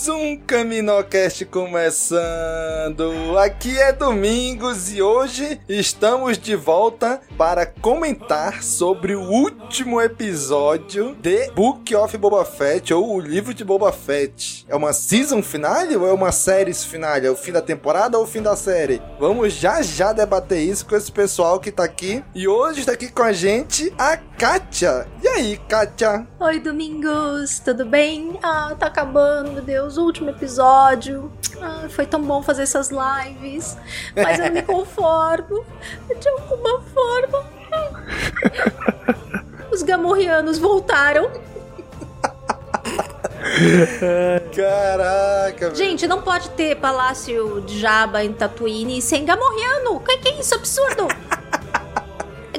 Mais um Caminocast começando. Aqui é Domingos e hoje estamos de volta para comentar sobre o último episódio de Book of Boba Fett ou o livro de Boba Fett. É uma season finale ou é uma série finale? É o fim da temporada ou o fim da série? Vamos já já debater isso com esse pessoal que tá aqui. E hoje está aqui com a gente a Kátia. E aí, Kátia? Oi, Domingos, tudo bem? Ah, tá acabando, meu Deus, o último episódio. Ah, foi tão bom fazer essas lives, mas eu me conformo de alguma forma. Os gamorreanos voltaram. Caraca. Gente, não pode ter palácio de Jabba em Tatooine sem gamorreano. O que, que é isso? Absurdo!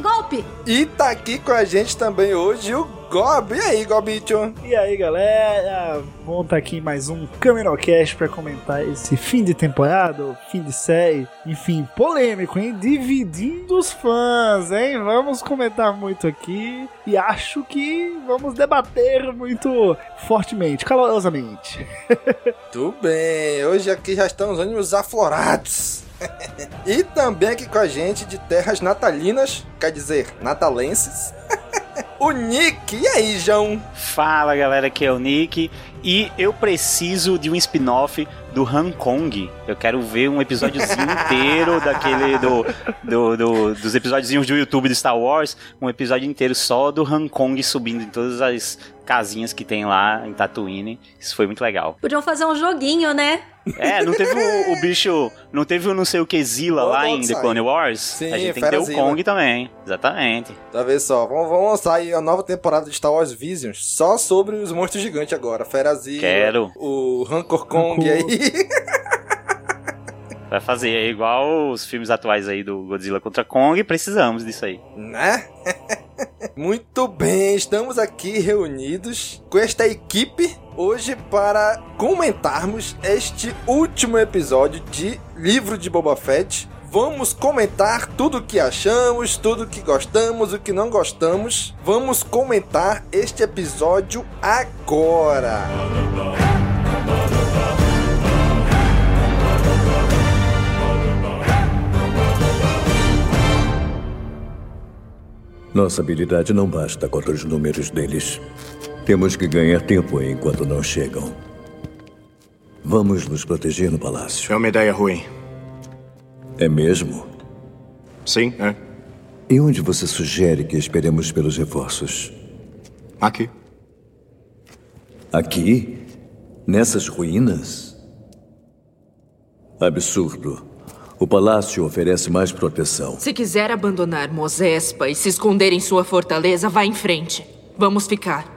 Golpe! E tá aqui com a gente também hoje o Gob. E aí, Gobicho? E aí, galera? Vamos estar aqui em mais um Caminocast para comentar esse fim de temporada, fim de série, enfim, polêmico, hein? Dividindo os fãs, hein? Vamos comentar muito aqui e acho que vamos debater muito fortemente, calorosamente. Tudo bem, hoje aqui já estão os ânimos aflorados. E também aqui com a gente de terras natalinas, quer dizer, natalenses. o Nick, e aí, João? Fala galera, aqui é o Nick e eu preciso de um spin-off do Hong Kong. Eu quero ver um episódiozinho inteiro daquele do, do, do, dos episódios do YouTube do Star Wars, um episódio inteiro só do Hong Kong subindo em todas as casinhas que tem lá em Tatooine. Isso foi muito legal. Podiam fazer um joguinho, né? É, não teve o, o bicho, não teve o não sei o que Zilla lá em The Clone Wars? Sim, a gente tem que ter o. Kong também, exatamente. Tá vendo só? Vamos, vamos lançar aí a nova temporada de Star Wars Visions só sobre os monstros gigantes agora. Ferazilla, Quero. o Rancor Kong aí. Vai fazer é igual os filmes atuais aí do Godzilla contra Kong, precisamos disso aí. né? Muito bem, estamos aqui reunidos com esta equipe hoje para comentarmos este último episódio de Livro de Boba Fett. Vamos comentar tudo o que achamos, tudo o que gostamos, o que não gostamos. Vamos comentar este episódio agora. Nossa habilidade não basta contra os números deles. Temos que ganhar tempo enquanto não chegam. Vamos nos proteger no palácio. É uma ideia ruim. É mesmo? Sim, é. E onde você sugere que esperemos pelos reforços? Aqui. Aqui? Nessas ruínas? Absurdo. O palácio oferece mais proteção. Se quiser abandonar Mosespa e se esconder em sua fortaleza, vá em frente. Vamos ficar.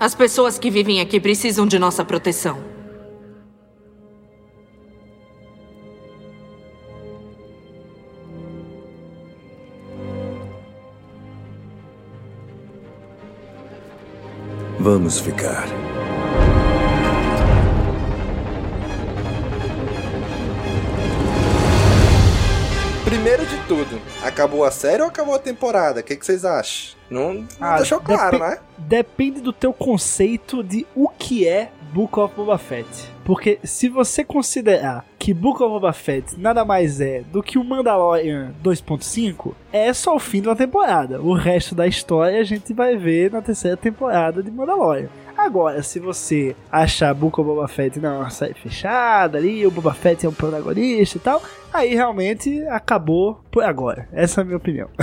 As pessoas que vivem aqui precisam de nossa proteção. Vamos ficar. Tudo, acabou a série ou acabou a temporada? O que, que vocês acham? Não, não Ah, deixou claro, né? Depende do teu conceito de o que é Book of Boba Fett. Porque se você considerar que Book of Boba Fett nada mais é do que o Mandalorian 2.5, é só o fim de uma temporada. O resto da história a gente vai ver na terceira temporada de Mandalorian. Agora, se você achar Book of Boba Fett não, uma série fechada ali, o Boba Fett é um protagonista e tal, aí realmente acabou por agora. Essa é a minha opinião.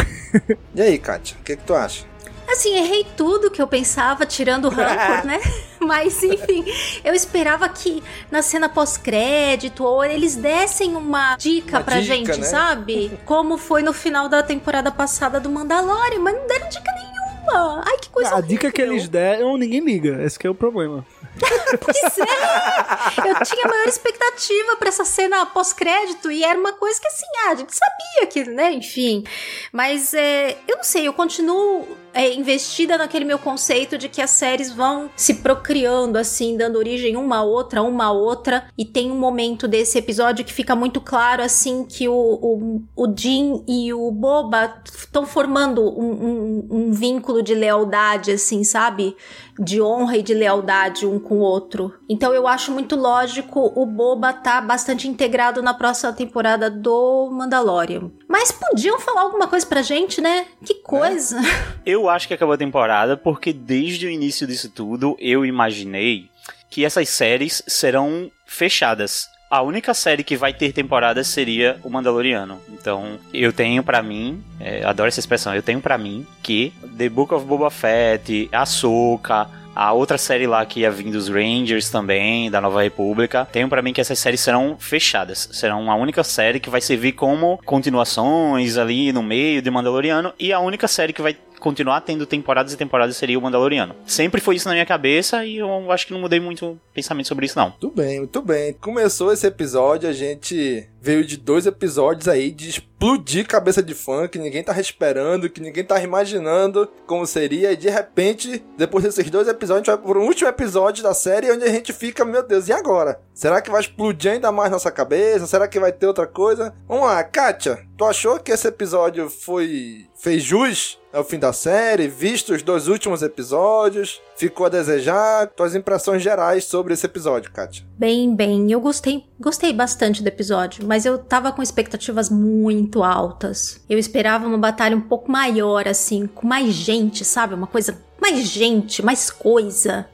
E aí, Kátia, o que, que tu acha? Assim, errei tudo que eu pensava, tirando o rancor, né? Mas, enfim, eu esperava que na cena pós-crédito ou eles dessem uma dica Uma pra dica, gente, né? sabe? Como foi no final da temporada passada do Mandalorian, mas não deram dica nenhuma. Ai, que coisa a dica que eles deram, ninguém liga. Esse que é o problema. Pois é! Eu tinha maior expectativa pra essa cena pós-crédito e era uma coisa que assim, ah, a gente sabia que, né, enfim. Mas é, eu não sei, eu continuo é, investida naquele meu conceito de que as séries vão se procriando, assim, dando origem uma a outra, uma a outra. E tem um momento desse episódio que fica muito claro, assim, que o, o, o Jim e o Boba estão formando um, um, um vínculo de lealdade, assim, sabe? De honra e de lealdade um com o outro. Então eu acho muito lógico o Boba tá bastante integrado na próxima temporada do Mandalorian. Mas podiam falar alguma coisa pra gente, né? Que coisa. Eu acho que acabou a temporada porque desde o início disso tudo eu imaginei que essas séries serão fechadas. A única série que vai ter temporada seria o Mandaloriano. Então, eu tenho pra mim, é, adoro essa expressão, eu tenho pra mim que The Book of Boba Fett, Ahsoka, a outra série lá que ia vir dos Rangers também, da Nova República, tenho pra mim que essas séries serão fechadas. Serão a única série que vai servir como continuações ali no meio de Mandaloriano e a única série que vai continuar tendo temporadas e temporadas seria o Mandaloriano. Sempre foi isso na minha cabeça e eu acho que não mudei muito pensamento sobre isso não. Muito bem, muito bem. Começou esse episódio, a gente veio de dois episódios aí de explodir cabeça de fã, que ninguém tava esperando, que ninguém tava imaginando como seria, e de repente, depois desses dois episódios, a gente vai pro último episódio da série, onde a gente fica, meu Deus, e agora? Será que vai explodir ainda mais nossa cabeça? Será que vai ter outra coisa? Vamos lá, Kátia, tu achou que esse episódio foi... fez jus ao fim da série, visto os dois últimos episódios, ficou a desejar? Tuas impressões gerais sobre esse episódio, Kátia? Bem, bem, eu gostei, gostei bastante do episódio, mas eu tava com expectativas muito altas. Eu esperava uma batalha um pouco maior, assim, com mais gente, sabe? Uma coisa, mais gente, mais coisa.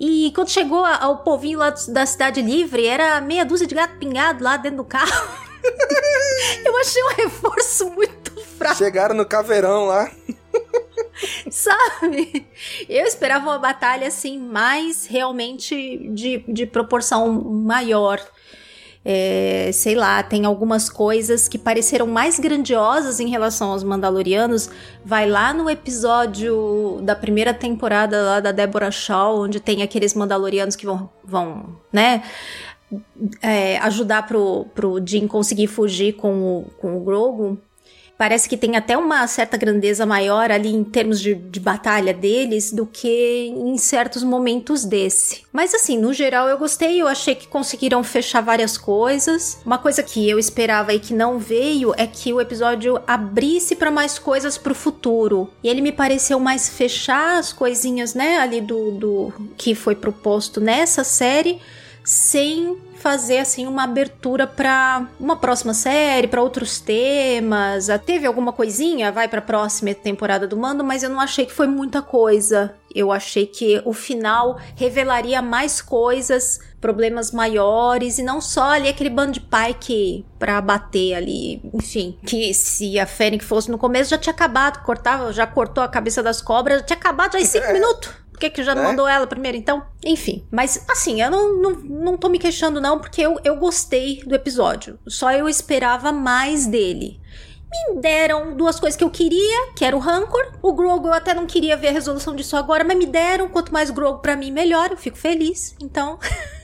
E quando chegou ao povinho lá da Cidade Livre, era meia dúzia de gato pingado lá dentro do carro. eu achei um reforço muito fraco. Chegaram no caveirão lá. Sabe? Eu esperava uma batalha assim, mais realmente de, de proporção maior. É, sei lá, tem algumas coisas que pareceram mais grandiosas em relação aos Mandalorianos. Vai lá no episódio da primeira temporada lá da Deborah Shaw, onde tem aqueles Mandalorianos que vão, vão né? É, ajudar pro, pro Jim conseguir fugir com o, com o Grogu. Parece que tem até uma certa grandeza maior ali em termos de, de batalha deles do que em certos momentos desse. Mas assim, no geral eu gostei, eu achei que conseguiram fechar várias coisas. Uma coisa que eu esperava e que não veio é que o episódio abrisse para mais coisas pro futuro. E ele me pareceu mais fechar as coisinhas, né, ali do, do que foi proposto nessa série sem fazer assim uma abertura para uma próxima série, para outros temas. Ah, Teve alguma coisinha, vai para a próxima temporada do Mando, mas eu não achei que foi muita coisa. Eu achei que o final revelaria mais coisas, problemas maiores e não só ali aquele bando de pai que para bater ali, enfim, que se a Fennec fosse no começo já tinha acabado, cortava, já cortou a cabeça das cobras, já tinha acabado já em cinco minutos. Por que, que já não Né? mandou ela primeiro, então? Enfim. Mas, assim, eu não, não, não tô me queixando, não, porque eu, eu gostei do episódio. Só eu esperava mais dele. Me deram duas coisas que eu queria, que era o Rancor. O Grogu eu até não queria ver a resolução disso agora, mas me deram. Quanto mais Grogu pra mim, melhor. Eu fico feliz. Então.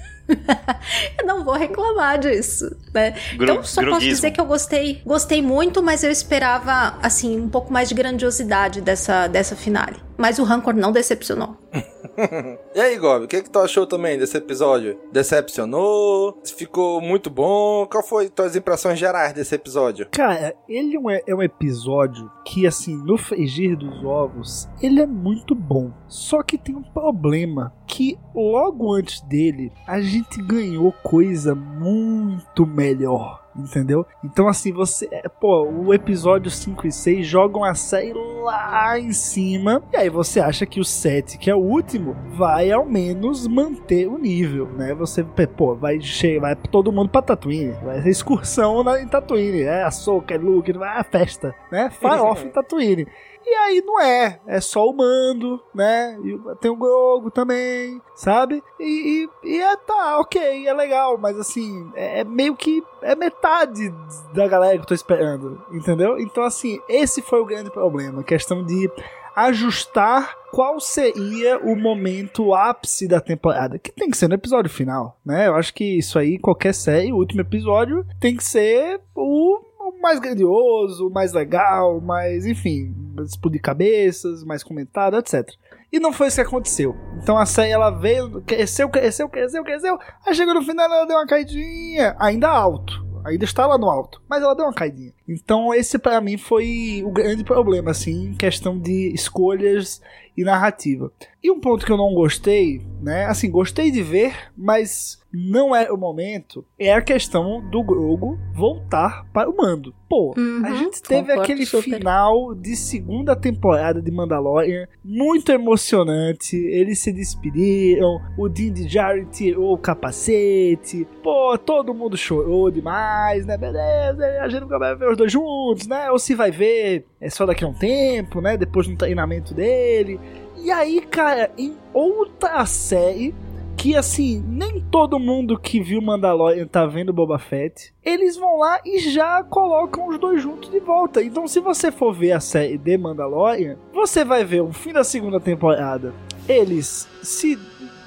eu não vou reclamar disso, né? Gro- então só posso groguismo. dizer que eu gostei, gostei muito, mas eu esperava assim um pouco mais de grandiosidade dessa dessa finale. Mas o Rancor não decepcionou. e aí, Gob, o que, que tu achou também desse episódio? Decepcionou? Ficou muito bom? Qual foi tuas impressões gerais desse episódio? Cara, ele é um, é um episódio que, assim, no frigir dos ovos, ele é muito bom. Só que tem um problema que logo antes dele a gente ganhou coisa muito melhor entendeu? Então, assim, você. é, Pô, o episódio 5 e 6 jogam a série lá em cima. E aí você acha que o 7, que é o último, vai ao menos manter o nível, né? Você, pô, vai chegar, vai todo mundo pra Tatooine. Vai ser excursão na, em Tatooine. É a Soca, é Luke, vai a festa, né? Farofa em Tatooine. E aí não é, é só o mando, né? E tem o Grogo também, sabe? E, e, e é tá, ok, é legal, mas assim, é, é meio que é metade da galera que eu tô esperando, entendeu? Então, assim, esse foi o grande problema, questão de ajustar qual seria o momento ápice da temporada, que tem que ser no episódio final, né? Eu acho que isso aí, qualquer série, o último episódio tem que ser o mais grandioso, mais legal, mais, enfim, explodir cabeças, mais comentado, etc. E não foi isso que aconteceu. Então a série ela veio, cresceu, cresceu, cresceu, cresceu. Aí chegou no final ela deu uma caidinha, ainda alto. Ainda está lá no alto, mas ela deu uma caidinha. Então esse para mim foi o grande problema, assim, em questão de escolhas e narrativa. E um ponto que eu não gostei, né? Assim, gostei de ver, mas não é o momento, é a questão do Grogo voltar para o mando. Pô, Uhum, a gente teve aquele super. final de segunda temporada de Mandalorian muito emocionante. Eles se despediram, o Din Djarin tirou o capacete. Pô, todo mundo chorou demais, né? Beleza, a gente nunca vai ver os dois juntos, né? Ou se vai ver é só daqui a um tempo, né? Depois do treinamento dele. E aí, cara, em outra série que assim, nem todo mundo que viu Mandalorian tá vendo Boba Fett, eles vão lá e já colocam os dois juntos de volta. Então, se você for ver a série de Mandalorian, você vai ver o fim da segunda temporada, eles se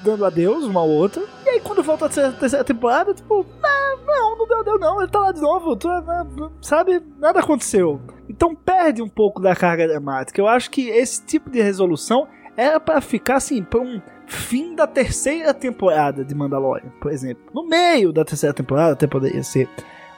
dando adeus uma ao outra, e aí quando volta a terceira- temporada, tipo, ah, não, não deu, deu não, ele tá lá de novo, tu- ah, sabe, nada aconteceu. Então perde um pouco da carga dramática. Eu acho que esse tipo de resolução era pra ficar assim, pra um fim da terceira temporada de Mandalorian, por exemplo. No meio da terceira temporada até poderia ser.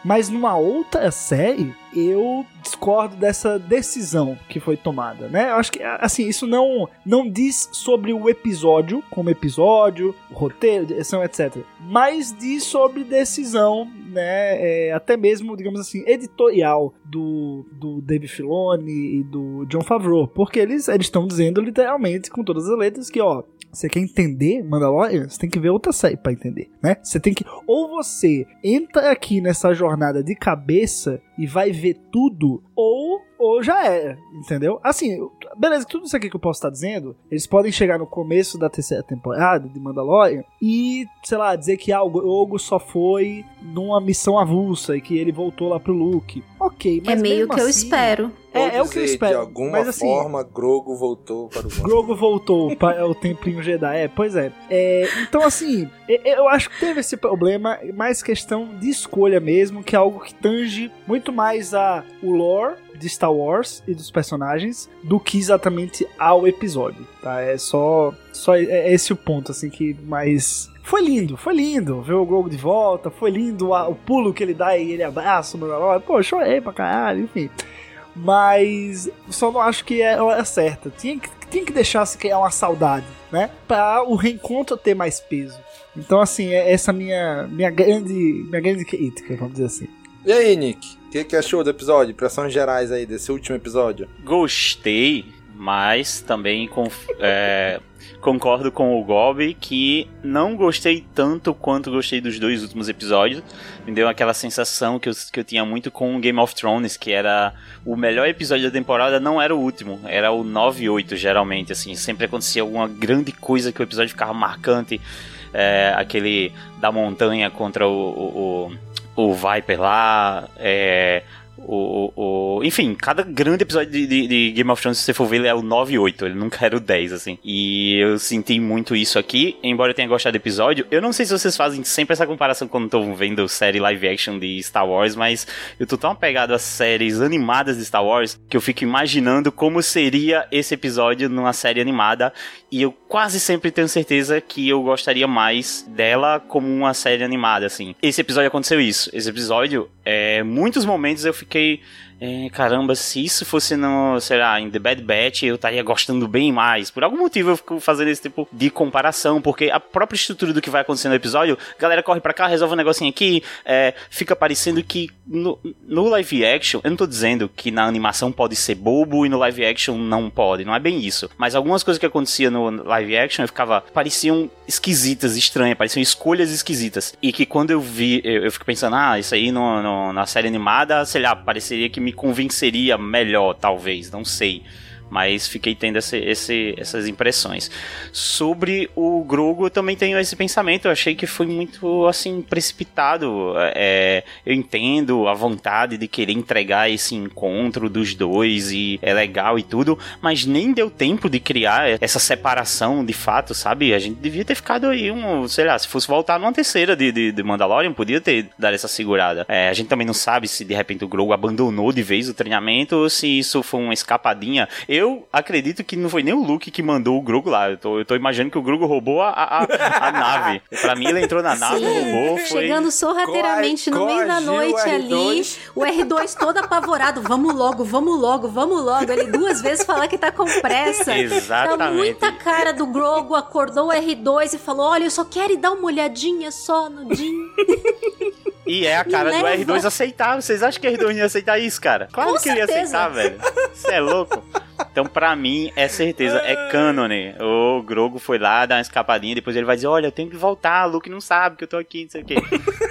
Mas numa outra série, eu discordo dessa decisão que foi tomada, né? Eu acho que, assim, isso não, não diz sobre o episódio, como episódio, roteiro, direção, etc. Mas diz sobre decisão, né? É, até mesmo, digamos assim, editorial do, do Dave Filoni e do John Favreau. Porque eles estão dizendo literalmente, com todas as letras, que, ó, você quer entender Mandalorian? Você tem que ver outra série pra entender, né? Você tem que. Ou você entra aqui nessa jornada de cabeça e vai ver tudo, ou, ou já era, entendeu? Assim, beleza, tudo isso aqui que eu posso estar dizendo, eles podem chegar no começo da terceira temporada de Mandalorian e, sei lá, dizer que ah, o Grogu só foi numa missão avulsa e que ele voltou lá pro Luke. Ok, mas é meio mesmo que eu assim- espero. É, é o que eu espero. De alguma mas, assim, forma, Grogo voltou para o mundo. Grogu voltou para o Templinho Jedi. É, pois é. É, então, assim, e- eu acho que teve esse problema, mais questão de escolha mesmo, que é algo que tange muito mais a o lore de Star Wars e dos personagens do que exatamente ao episódio, tá? É só, só é é esse o ponto, assim, que mais... Foi lindo, foi lindo ver o Grogu de volta, foi lindo o pulo que ele dá e ele abraça o Mandalorian. Pô, chorei pra caralho, enfim. Mas só não acho que é a hora certa. Tinha que, tinha que deixar se criar uma saudade, né? Pra o reencontro ter mais peso. Então, assim, é essa minha, minha, grande, minha grande crítica, vamos dizer assim. E aí, Nick? Que, que achou do episódio? Impressões gerais aí desse último episódio? Gostei, mas também é, concordo com o Gob que não gostei tanto quanto gostei dos dois últimos episódios. Me deu aquela sensação que eu, que eu tinha muito com Game of Thrones, que era o melhor episódio da temporada, não era o último, era o 9 e 8 geralmente, assim, sempre acontecia alguma grande coisa que o episódio ficava marcante, é, aquele da montanha contra o, o o Viper lá, é, o, o, enfim, cada grande episódio de, de, de, Game of Thrones, se você for ver, ele é o 9 e 8. Ele nunca era o 10, assim. E eu senti muito isso aqui, embora eu tenha gostado do episódio. Eu não sei se vocês fazem sempre essa comparação quando estão vendo série live action de Star Wars, mas eu tô tão apegado às séries animadas de Star Wars que eu fico imaginando como seria esse episódio numa série animada. E eu quase sempre tenho certeza que eu gostaria mais dela como uma série animada, assim. Esse episódio aconteceu isso. Esse episódio, é, muitos momentos eu fiquei fiquei é, caramba, se isso fosse no, sei lá, em The Bad Batch, eu estaria gostando bem mais. Por algum motivo eu fico fazendo esse tipo de comparação, porque a própria estrutura do que vai acontecer no episódio, galera corre pra cá, resolve um negocinho aqui, é, fica parecendo que no, no, live action, eu não tô dizendo que na animação pode ser bobo e no live action não pode, não é bem isso. Mas algumas coisas que aconteciam no live action eu ficava, pareciam esquisitas, estranhas, pareciam escolhas esquisitas. E que quando eu vi, eu, eu fico pensando, ah, isso aí no, no, na série animada, sei lá, pareceria que me convenceria melhor, talvez, não sei mas fiquei tendo esse, esse, essas impressões. Sobre o Grogo, eu também tenho esse pensamento. Eu achei que foi muito assim precipitado. É, eu entendo a vontade de querer entregar esse encontro dos dois e é legal e tudo, mas nem deu tempo de criar essa separação de fato, sabe? A gente devia ter ficado aí um, sei lá, se fosse voltar numa terceira de, de, de Mandalorian, podia ter dado essa segurada. É, a gente também não sabe se de repente o Grogu abandonou de vez o treinamento ou se isso foi uma escapadinha. Eu eu acredito que não foi nem o Luke que mandou o Grogu lá. Eu tô, eu tô imaginando que o Grogu roubou a, a, a nave. Pra mim, ele entrou na nave, Sim, roubou, foi... Chegando sorrateiramente no meio da noite o ali, o R2 todo apavorado. Vamos logo, vamos logo, vamos logo. Ele duas vezes falar que tá com pressa. Exatamente. Tá muita cara do Grogu, acordou o R2 e falou, olha, eu só quero ir dar uma olhadinha só no Jim. E é a cara do R2 aceitar. Vocês acham que o R2 ia aceitar isso, cara? Claro Com que ele ia aceitar, velho. Você é louco. Então, pra mim, é certeza, é cânone. O Grogo foi lá, dar uma escapadinha, depois ele vai dizer: Olha, eu tenho que voltar, Luke não sabe que eu tô aqui, não sei o quê.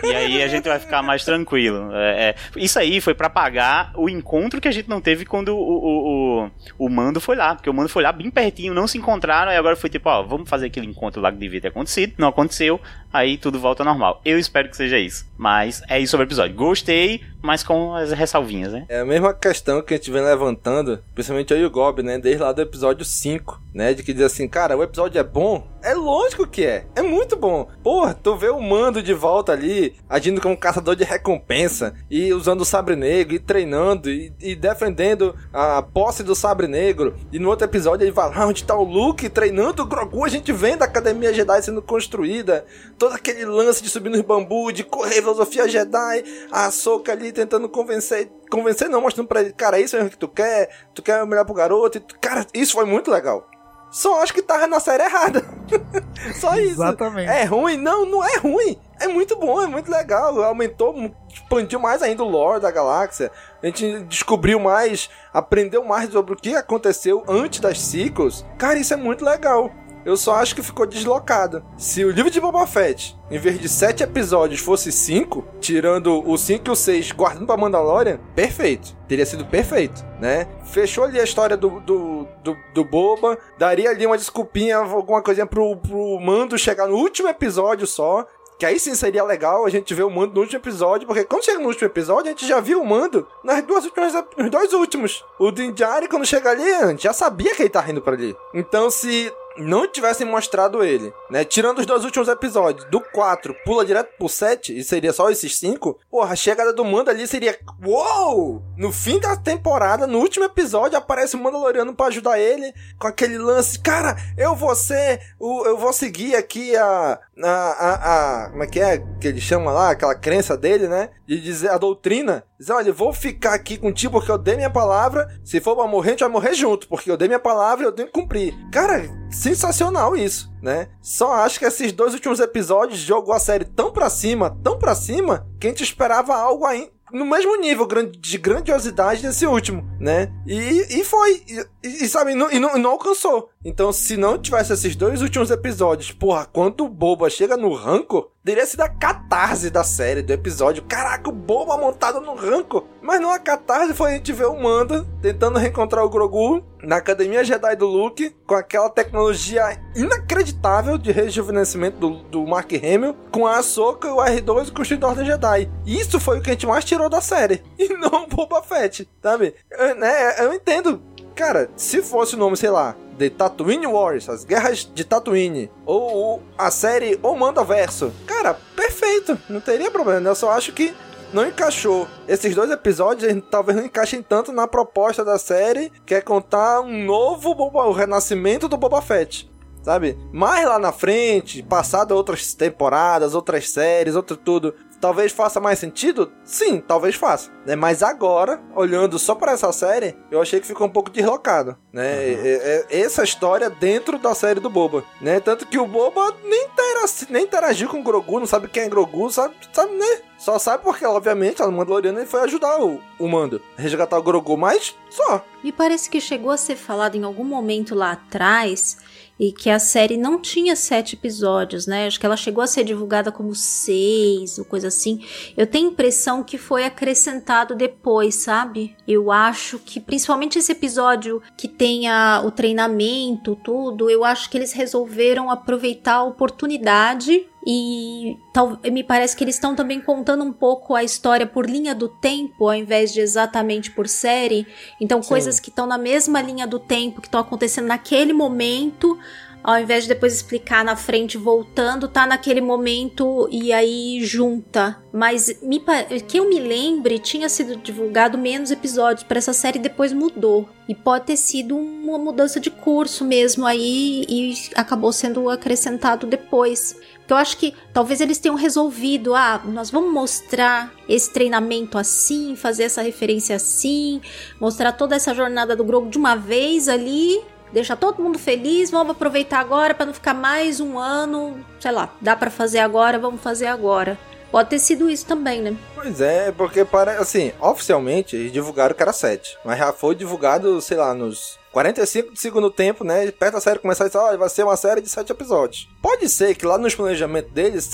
e aí a gente vai ficar mais tranquilo. É, é, isso aí foi para pagar o encontro que a gente não teve quando o, o, o, o, Mando foi lá. Porque o Mando foi lá bem pertinho, não se encontraram, e agora foi tipo: Ó, vamos fazer aquele encontro lá que devia ter acontecido. Não aconteceu, aí tudo volta ao normal. Eu espero que seja isso. Mas é isso sobre o episódio. Gostei, mas com as ressalvinhas, né? É a mesma questão que a gente vem levantando, principalmente e o Gob, né? Desde lá do episódio 5, né? De que diz assim, cara, o episódio é bom? É lógico que é. É muito bom. Porra, tu vê o Mando de volta ali, agindo como caçador de recompensa, e usando o sabre negro, e treinando, e, e defendendo a posse do sabre negro. E no outro episódio ele vai lá onde tá o Luke treinando o Grogu, a gente vê da Academia Jedi sendo construída. Todo aquele lance de subir nos bambu, de correr filosofia Jedi, a Soca ali tentando convencer. Convencer não, mostrando pra ele, cara, isso é o que tu quer, tu quer o melhor pro garoto. Tu, cara, isso foi muito legal. Só acho que tava na série errada. Só isso. Exatamente. É ruim? Não, não é ruim. É muito bom, é muito legal. Aumentou, expandiu mais ainda o lore da galáxia. A gente descobriu mais, aprendeu mais sobre o que aconteceu antes das sequels. Cara, isso é muito legal. Eu só acho que ficou deslocado. Se o livro de Boba Fett, em vez de sete episódios, fosse cinco, tirando o 5 e o 6 guardando pra Mandalorian, perfeito. Teria sido perfeito, né? Fechou ali a história do, do, do, do Boba, daria ali uma desculpinha, alguma coisinha pro, pro Mando chegar no último episódio só, que aí sim seria legal a gente ver o Mando no último episódio, porque quando chega no último episódio, a gente já viu o Mando nas duas últimas, nos dois últimos. O Din quando chega ali, a gente já sabia que ele tá indo pra ali. Então, se não tivessem mostrado ele, né? Tirando os dois últimos episódios, do 4 pula direto pro 7 e seria só esses 5, porra, a chegada do Mando ali seria. Uou! No fim da temporada, no último episódio, aparece o Mandaloriano para ajudar ele com aquele lance. Cara, eu vou ser. O, eu vou seguir aqui a, a, a, a. Como é que é que ele chama lá? Aquela crença dele, né? De dizer a doutrina. Dizer, olha, vou ficar aqui contigo porque eu dei minha palavra. Se for pra morrer, a gente vai morrer junto, porque eu dei minha palavra e eu tenho que cumprir. Cara, sensacional isso, né? Só acho que esses dois últimos episódios jogou a série tão pra cima, tão pra cima, que a gente esperava algo ainda no mesmo nível de grandiosidade desse último, né? E, e foi. E, e sabe, não, e não, não, alcançou. Então, se não tivesse esses dois últimos episódios, porra, quando o Boba chega no Rancor, teria sido a catarse da série, do episódio. Caraca, o Boba montado no Rancor. Mas numa catarse foi a gente ver o Mando tentando reencontrar o Grogu na Academia Jedi do Luke, com aquela tecnologia inacreditável de rejuvenescimento do, do Mark Hamill, com a Ahsoka, o R2 e o Construído da Jedi. Isso foi o que a gente mais tirou da série, e não o Boba Fett, sabe? Eu, né, eu entendo Cara, se fosse o nome, sei lá, de Tatooine Wars, as guerras de Tatooine, ou, ou a série O Manda Verso, cara, perfeito, não teria problema. Eu só acho que não encaixou. Esses dois episódios talvez não encaixem tanto na proposta da série, que é contar um novo Boba, o renascimento do Boba Fett. Sabe? Mais lá na frente, passado outras temporadas, outras séries, outro tudo, Talvez faça mais sentido? Sim, talvez faça. Né? Mas agora, olhando só para essa série, eu achei que ficou um pouco deslocado. Né? Uhum. É, é, essa história dentro da série do Boba. Né? Tanto que o Boba nem, interagiu, nem interagiu com o Grogu, não sabe quem é Grogu, sabe, sabe né? Só sabe porque, obviamente, a Mandaloriana ele foi ajudar o, o Mando, resgatar o Grogu, mas só. Me parece que chegou a ser falado em algum momento lá atrás e que a série não tinha sete episódios, né? Acho que ela chegou a ser divulgada como seis ou coisa assim. Eu tenho a impressão que foi acrescentado depois, sabe? Eu acho que, principalmente esse episódio que tem a, o treinamento, tudo, eu acho que eles resolveram aproveitar a oportunidade e tal, me parece que eles estão também contando um pouco a história por linha do tempo, ao invés de exatamente por série. Então, Sim. coisas que estão na mesma linha do tempo, que estão acontecendo naquele momento, ao invés de depois explicar na frente voltando, tá naquele momento e aí junta. Mas me, que eu me lembre, tinha sido divulgado menos episódios para essa série depois mudou. E pode ter sido uma mudança de curso mesmo aí e acabou sendo acrescentado depois. Então eu acho que talvez eles tenham resolvido, ah, nós vamos mostrar esse treinamento assim, fazer essa referência assim, mostrar toda essa jornada do Grogu de uma vez ali, deixar todo mundo feliz, vamos aproveitar agora para não ficar mais um ano, sei lá, dá para fazer agora, vamos fazer agora. Pode ter sido isso também, né? Pois é, porque para assim, oficialmente eles divulgaram que era 7, mas já foi divulgado, sei lá, nos 45 de segundo tempo, né? Perto da série começar a dizer, oh, vai ser uma série de 7 episódios. Pode ser que lá nos planejamentos deles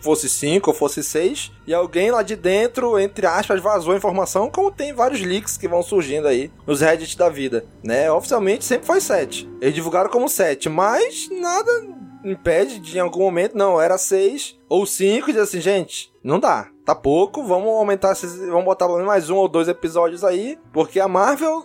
fosse 5 ou fosse 6, e alguém lá de dentro, entre aspas, vazou a informação, como tem vários leaks que vão surgindo aí nos Reddit da vida, né? Oficialmente sempre foi 7. Eles divulgaram como 7, mas nada impede de em algum momento, não, era 6 ou 5 e dizer assim, gente, não dá tá pouco, vamos aumentar vamos botar pelo menos mais um ou dois episódios aí, porque a Marvel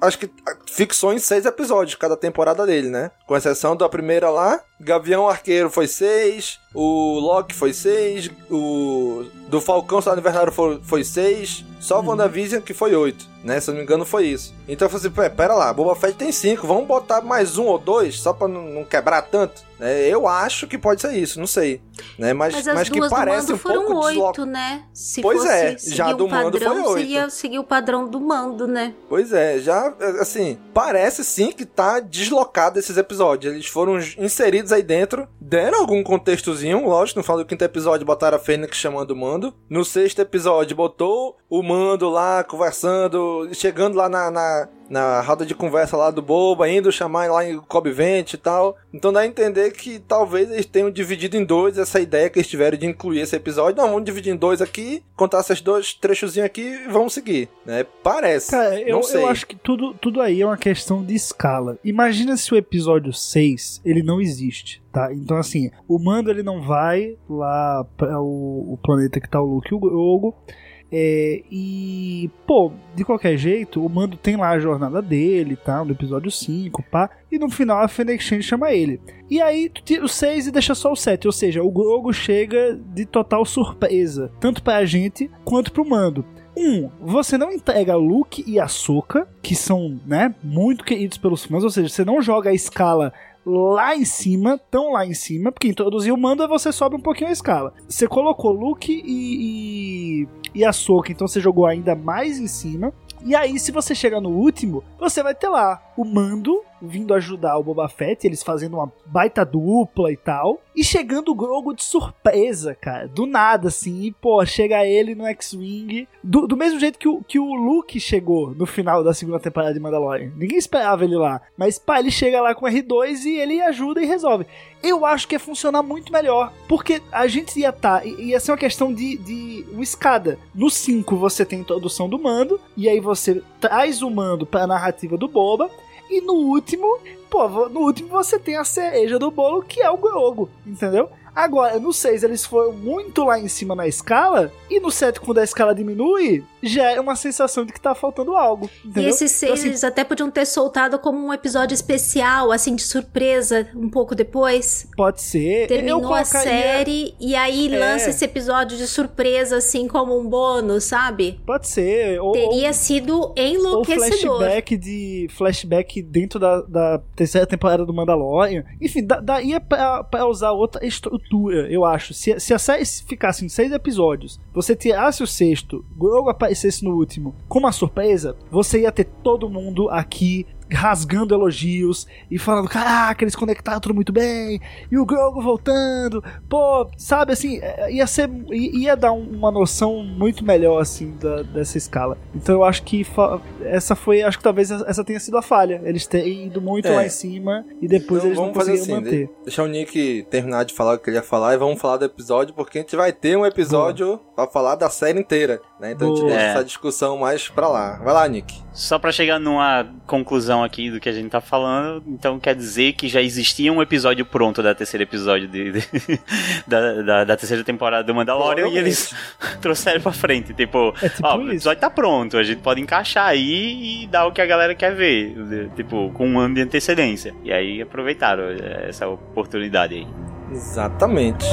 acho que fixou em seis episódios cada temporada dele, né? Com exceção da primeira lá, Gavião Arqueiro foi seis, o Loki foi seis, o do Falcão Soldado Invernário foi, foi seis, só o uhum. WandaVision que foi oito, né? Se eu não me engano foi isso. Então eu falei assim, pera lá, Boba Fett tem cinco, vamos botar mais um ou dois, só pra não, não quebrar tanto. É, eu acho que pode ser isso, não sei. Né? Mas, mas, mas que parece um pouco 8, né? Se pois é, já do padrão, mando foi 8. Seria seguir o padrão do mando, né? Pois é, já, assim, parece sim que tá deslocado esses episódios. Eles foram inseridos aí dentro, deram algum contextozinho, lógico, no final do quinto episódio botaram a Fênix chamando o mando. No sexto episódio botou o mando lá, conversando, chegando lá na, na na roda de conversa lá do Boba, indo chamar lá em Cobb Vent e tal. Então dá a entender que talvez eles tenham dividido em dois essa ideia que eles tiveram de incluir esse episódio. Não, vamos dividir em dois aqui, contar esses dois trechozinhos aqui e vamos seguir, né? Parece. Cara, eu, eu acho que tudo, tudo aí é uma questão de escala. Imagina se o episódio 6 ele não existe. Tá, então assim, o Mando ele não vai lá para o, o planeta que tá o Luke e o Grogu, é, e, pô, de qualquer jeito, o Mando tem lá a jornada dele, tá? No episódio 5, pá. E no final a Fennec Shand chama ele. E aí tu tira o 6 e deixa só o 7. Ou seja, o Grogu chega de total surpresa. Tanto pra gente quanto pro Mando. Um, você não entrega Luke e Ahsoka, que são, né, muito queridos pelos fãs, ou seja, você não joga a escala lá em cima, tão lá em cima, porque introduzir o mando é você sobe um pouquinho a escala. Você colocou Luke e, e, e Ahsoka, então você jogou ainda mais em cima. E aí, se você chegar no último, você vai ter lá o mando vindo ajudar o Boba Fett, eles fazendo uma baita dupla e tal. E chegando o Grogu de surpresa, cara. Do nada, assim. E, pô, chega ele no X-Wing. Do, do mesmo jeito que o, que o Luke chegou no final da segunda temporada de Mandalorian. Ninguém esperava ele lá. Mas, pá, ele chega lá com o R2 e ele ajuda e resolve. Eu acho que ia funcionar muito melhor. Porque a gente ia estar. Tá, ia ser uma questão de, de uma escada. No 5 você tem a introdução do mando. E aí você traz o mando pra narrativa do Boba. E no último, pô, no último você tem a cereja do bolo, que é o Grogo, entendeu? Agora, no 6 eles foram muito lá em cima na escala, e no 7, quando a escala diminui, já é uma sensação de que tá faltando algo. Entendeu? E esses 6 então, assim, eles até podiam ter soltado como um episódio especial, assim, de surpresa, um pouco depois. Pode ser. Terminou colocaria... a série, e aí é. lança esse episódio de surpresa, assim, como um bônus, sabe? Pode ser. Ou, Teria ou, sido enlouquecedor. Ou flashback, de, flashback dentro da, da terceira temporada do Mandalorian. Enfim, daí é pra, pra usar outra estrutura estrutura, eu acho. Se, se a série ficasse em seis episódios, você tirasse o sexto, Grogu aparecesse no último, com uma surpresa, você ia ter todo mundo aqui rasgando elogios e falando, caraca, eles conectaram tudo muito bem, e o Grogu voltando, pô, sabe, assim, é, ia ser, ia dar uma noção muito melhor, assim, da, dessa escala. Então eu acho que essa foi, acho que talvez essa tenha sido a falha, eles terem ido muito é. lá em cima e depois então, eles não conseguiram assim, manter. Deixa o Nick terminar de falar o que ele ia falar e vamos falar do episódio, porque a gente vai ter um episódio para falar da série inteira, né, então Boa. a gente deixa é. essa discussão mais pra lá. Vai lá, Nick. Só para chegar numa conclusão aqui do que a gente tá falando, então quer dizer que já existia um episódio pronto da terceira episódio de, de da, da, da, terceira temporada do Mandalorian e eles trouxeram pra frente. Tipo, é tipo ó, o episódio tá pronto, a gente pode encaixar aí e dar o que a galera quer ver. Tipo, com um ano de antecedência. E aí aproveitaram essa oportunidade aí. Exatamente.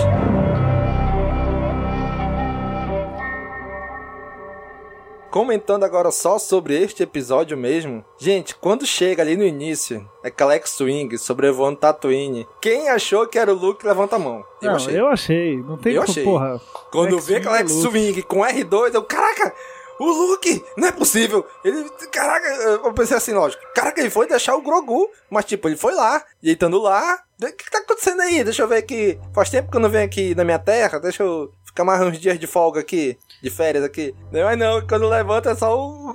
Comentando agora só sobre este episódio mesmo. Gente, quando chega ali no início, aquela X-Wing sobrevoando Tatooine, quem achou que era o Luke, levanta a mão. Eu não, achei. Eu achei. Não tem eu achei. porra. Quando vê aquela X-Wing com R2, eu, caraca, o Luke, não é possível. Ele, caraca, eu pensei assim, lógico. Caraca, ele foi deixar o Grogu, mas tipo, ele foi lá, e ele estando lá, o que, que tá acontecendo aí? Deixa eu ver aqui. Faz tempo que eu não venho aqui na minha terra, deixa eu ficar mais uns dias de folga aqui de férias aqui. Mas não, quando levanta é só o.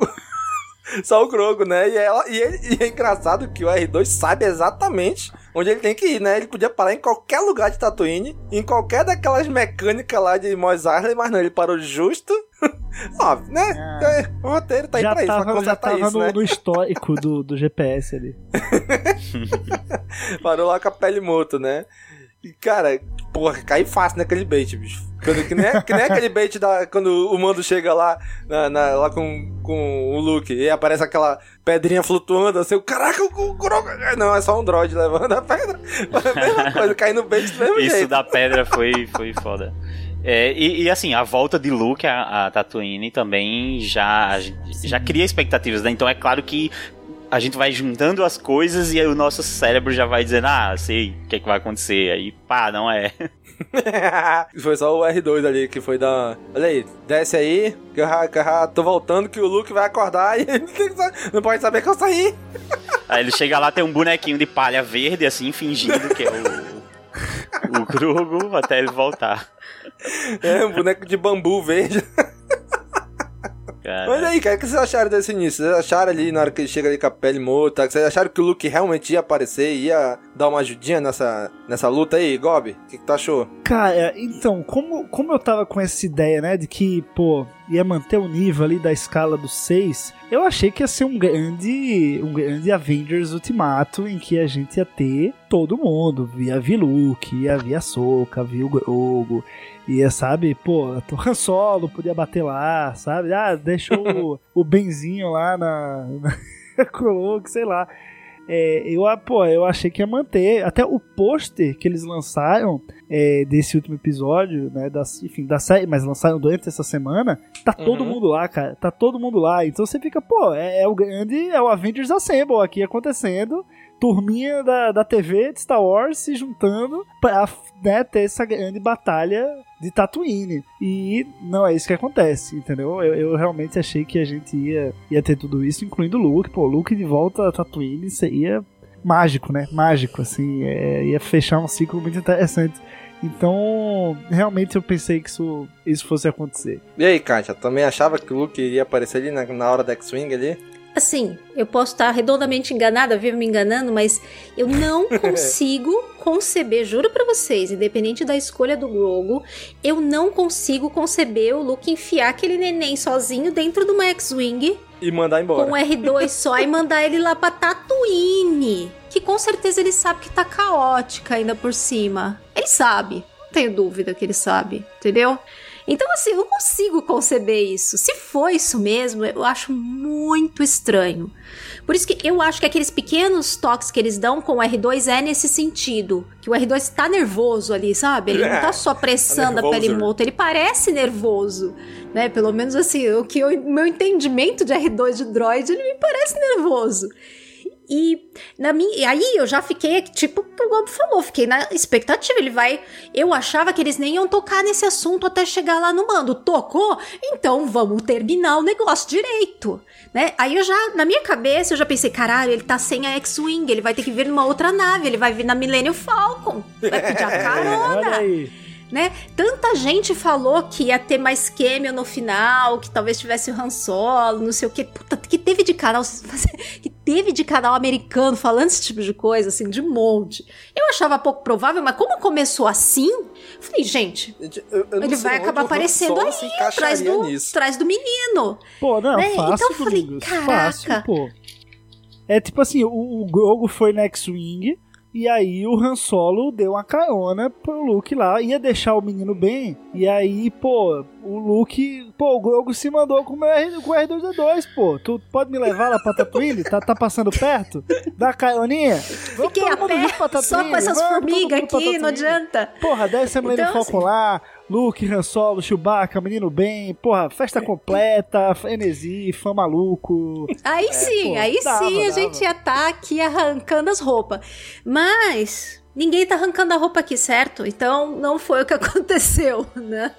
só o Grogo, né? E, ela, e, ele, e, é engraçado que o R2 sabe exatamente onde ele tem que ir, né? Ele podia parar em qualquer lugar de Tatooine, em qualquer daquelas mecânicas lá de Mos Eisley, mas não, ele parou justo. Óbvio, né? É. O roteiro tá aí já pra tava, isso, Já tava isso, no, né? no, histórico do, do GPS ali. parou lá com a pele moto, né? E, cara, porra, cai fácil naquele bait, bicho. Quando, que, nem, que nem aquele bait da, quando o mando chega lá, na, na, lá com, com o Luke e aparece aquela pedrinha flutuando, assim, o caraca, o, Grogu. Não, é só um droid levando a pedra. A mesma coisa, cai no bait do mesmo Isso jeito. da pedra foi, foi foda. É, e, e, assim, a volta de Luke a, a Tatooine também já, já cria expectativas, né? Então é claro que a gente vai juntando as coisas e aí o nosso cérebro já vai dizendo, ah, sei o que, é que vai acontecer. Aí, pá, não é. foi só o R2 ali que foi da. Olha aí, desce aí, tô voltando, que o Luke vai acordar e não pode saber que eu saí. Aí ele chega lá, tem um bonequinho de palha verde, assim, fingindo que é o. o Grogu, até ele voltar. É, um boneco de bambu verde. Cara. Mas aí, cara, o que vocês acharam desse início? Vocês acharam ali, na hora que ele chega ali com a pele morta, vocês acharam que o Luke realmente ia aparecer, ia dar uma ajudinha nessa, nessa luta aí, Gob? O que, que tu achou? Cara, então, como, como eu tava com essa ideia, né, de que, pô, ia manter o nível ali da escala dos seis, eu achei que ia ser um grande, um grande Avengers Ultimato em que a gente ia ter todo mundo, via Luke, ia via Soca, via o Grogu, Ia, sabe, pô, o Han Solo podia bater lá, sabe? Ah, deixa o, o Benzinho lá na. na Coloque, sei lá. É, eu, ah, pô, eu achei que ia manter. Até o pôster que eles lançaram é, desse último episódio, né? Da, enfim, da série, mas lançaram durante essa semana. Tá uhum. todo mundo lá, cara. Tá todo mundo lá. Então você fica, pô, é, é o grande. É o Avengers Assemble aqui acontecendo turminha da, da TV de Star Wars se juntando pra né, ter essa grande batalha de Tatooine. E não é isso que acontece, entendeu? Eu, eu, realmente achei que a gente ia, ia ter tudo isso, incluindo Luke. Pô, Luke de volta a Tatooine seria mágico, né? Mágico, assim, é, ia fechar um ciclo muito interessante. Então, realmente eu pensei que isso, isso fosse acontecer. E aí, Kátia, também achava que o Luke iria aparecer ali na, na hora da X-Wing ali? Assim, eu posso estar redondamente enganada, vivo me enganando, mas eu não consigo conceber, juro pra vocês, independente da escolha do Grogu, eu não consigo conceber o Luke enfiar aquele neném sozinho dentro de uma X-Wing E mandar embora. com um R2 só e mandar ele lá pra Tatooine. Que com certeza ele sabe que tá caótica ainda por cima. Ele sabe. Não tenho dúvida que ele sabe, entendeu? Então, assim, eu não consigo conceber isso. Se for isso mesmo, eu acho muito estranho. Por isso que eu acho que aqueles pequenos toques que eles dão com o R2 é nesse sentido. Que o R2 tá nervoso ali, sabe? Ele não tá só pressando a pele molta, ele parece nervoso. Né? Pelo menos assim, o que o meu entendimento de R2 de droid, ele me parece nervoso. E na minha, e aí eu já fiquei, tipo, o Gobo falou, fiquei na expectativa. Ele vai. Eu achava que eles nem iam tocar nesse assunto até chegar lá no mando. Tocou? Então vamos terminar o negócio direito. Né? Aí eu já, na minha cabeça, eu já pensei, caralho, ele tá sem a X-Wing, ele vai ter que vir numa outra nave, ele vai vir na Millennium Falcon, vai pedir a carona Olha aí. Né? Tanta gente falou que ia ter mais cameo no final, que talvez tivesse o Han Solo, não sei o que. Puta, que teve de canal. Que teve de canal americano falando esse tipo de coisa, assim, de monte. Eu achava pouco provável, mas como começou assim, eu falei, gente, Eu- eu ele vai acabar aparecendo aí, atrás do, nisso. atrás do menino. Pô, não, Né? fácil, Então eu falei, Domingos, caraca. Fácil, pô. É tipo assim, o, o Grogu foi na X-Wing, e aí o Han Solo deu uma carona pro Luke lá, ia deixar o menino bem, e aí, pô, o Luke, pô, o Grogu se mandou com o meu R- com o R2D2, pô. Tu pode me levar lá pra Tatooine? Tá, tá passando perto? Dá caroninha? Vamos Fiquei a pé, só com essas formigas aqui, não adianta. Porra, deve ser Millennium Então, Falcon lá, Luke, Han Solo, Chewbacca, menino bem, porra, festa completa, frenesi, fã maluco. Aí sim, É, pô, aí dava, sim a dava. gente ia estar aqui arrancando as roupas. Mas ninguém tá arrancando a roupa aqui, certo? Então não foi o que aconteceu, né?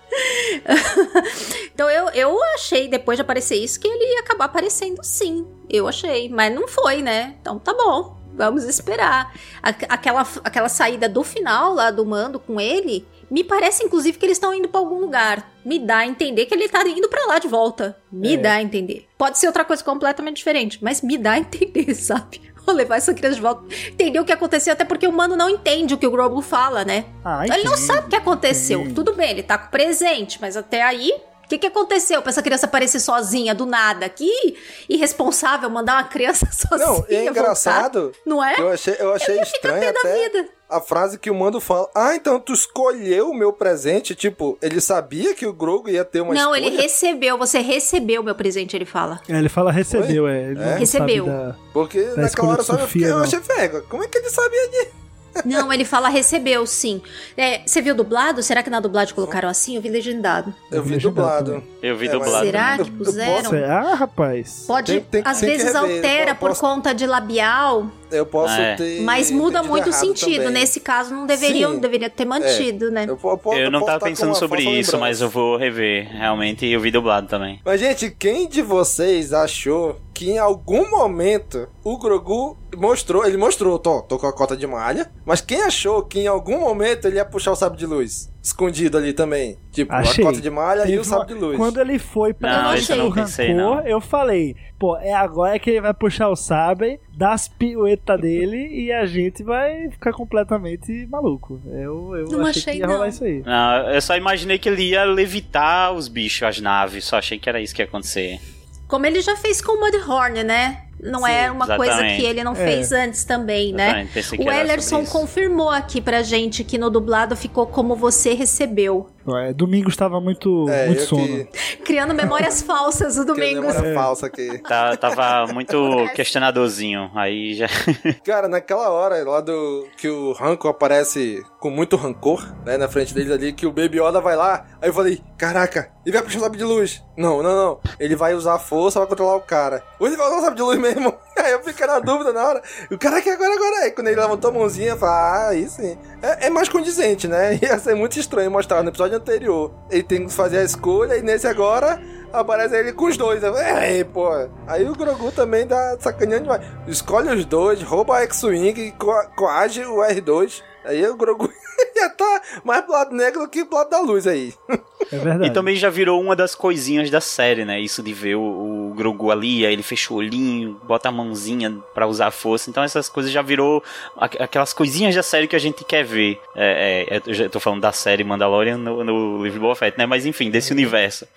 então eu, eu achei, depois de aparecer isso, que ele ia acabar aparecendo sim. Eu achei, mas não foi, né? Então tá bom. Vamos esperar. Aquela, aquela saída do final lá do mando com ele, me parece inclusive que eles estão indo pra algum lugar. Me dá a entender que ele tá indo pra lá de volta. Me É. dá a entender. Pode ser outra coisa completamente diferente, mas me dá a entender, sabe? Vou levar essa criança de volta. Entender o que aconteceu, até porque o mano não entende o que o Grogu fala, né? Ah, ele não sabe o que aconteceu. entende. Tudo bem, ele tá com presente, mas até aí. O que, que aconteceu pra essa criança aparecer sozinha do nada? Que irresponsável mandar uma criança sozinha. Não, é voltar. engraçado. Não é? Eu achei, eu achei estranho até a frase que o Mando fala. Ah, então tu escolheu o meu presente? Tipo, ele sabia que o Grogu ia ter uma não, escolha? ele recebeu. Você recebeu meu presente, ele fala. É, ele fala recebeu, é. Ele É? não Recebeu. da- Porque da naquela hora só eu, Sofia, fiquei, eu achei velho. Como é que ele sabia disso? Não, ele fala recebeu, sim. É, você viu dublado? Será que na dublagem colocaram assim? Eu vi legendado. Eu vi dublado. Eu vi É, dublado. Será também. que puseram? Ah, rapaz. Pode, Tem- tem às tem vezes altera Eu por posso- conta de labial, Eu posso É. ter. mas muda muito o sentido. também. Nesse caso, não deveriam, Sim. deveria ter mantido, né? Eu, po- Eu não posso tava estar com pensando sobre isso, lembrança. mas eu vou rever. Realmente, eu vi dublado também. Mas, gente, quem de vocês achou que em algum momento o Grogu mostrou, ele mostrou, tô, tô com a cota de malha, mas quem achou que em algum momento ele ia puxar o sabre de luz? Escondido ali também. Tipo, Achei. a cota de malha e Teve o sabre de luz. Quando ele foi pra Não, eu não pensei, rancor, não. eu falei, pô, é agora que ele vai puxar o sabre, dar as piruetas dele e a gente vai ficar completamente maluco. Eu, eu Não achei, achei, que ia rolar não. isso aí. Não, eu só imaginei que ele ia levitar os bichos, as naves. Só achei que era isso que ia acontecer. Como ele já fez com o Mudhorn, né? Não Sim, é uma coisa exatamente. que ele não É. fez antes também, né? O Ellerson confirmou aqui pra gente que no dublado ficou como você recebeu. É, domingo estava muito, É, muito sono. que, Criando memórias falsas o que Domingos. memória falsa aqui. Tá, tava muito questionadorzinho. Aí já. Cara, naquela hora lá do que o Ranco aparece com muito rancor, né, na frente deles ali, que o Baby Yoda vai lá, aí eu falei, caraca, ele vai puxar o sabre de luz. Não, não, não. Ele vai usar a força pra controlar o cara. Ou ele vai usar o sabre de luz mesmo. Aí eu fiquei na dúvida na hora. O cara que agora, agora. Aí quando ele levantou a mãozinha, eu falei, ah, aí sim. É, é, mais condizente, né? Ia ser muito estranho mostrar no episódio anterior. Ele tem que fazer a escolha e nesse agora aparece ele com os dois. É, pô. Aí o Grogu também dá sacaneando demais. Escolhe os dois, rouba a X-Wing e co coage o R2. Aí o Grogu ia tá mais pro lado negro do que pro lado da luz aí. É verdade. E também já virou uma das coisinhas da série, né? Isso de ver o, o Grogu ali, aí ele fecha o olhinho, bota a mãozinha para usar força. Então essas coisas já virou aquelas coisinhas da série que a gente quer ver. É, é, eu já tô falando da série Mandalorian no, no livro Boba Fett, né? Mas enfim, desse universo.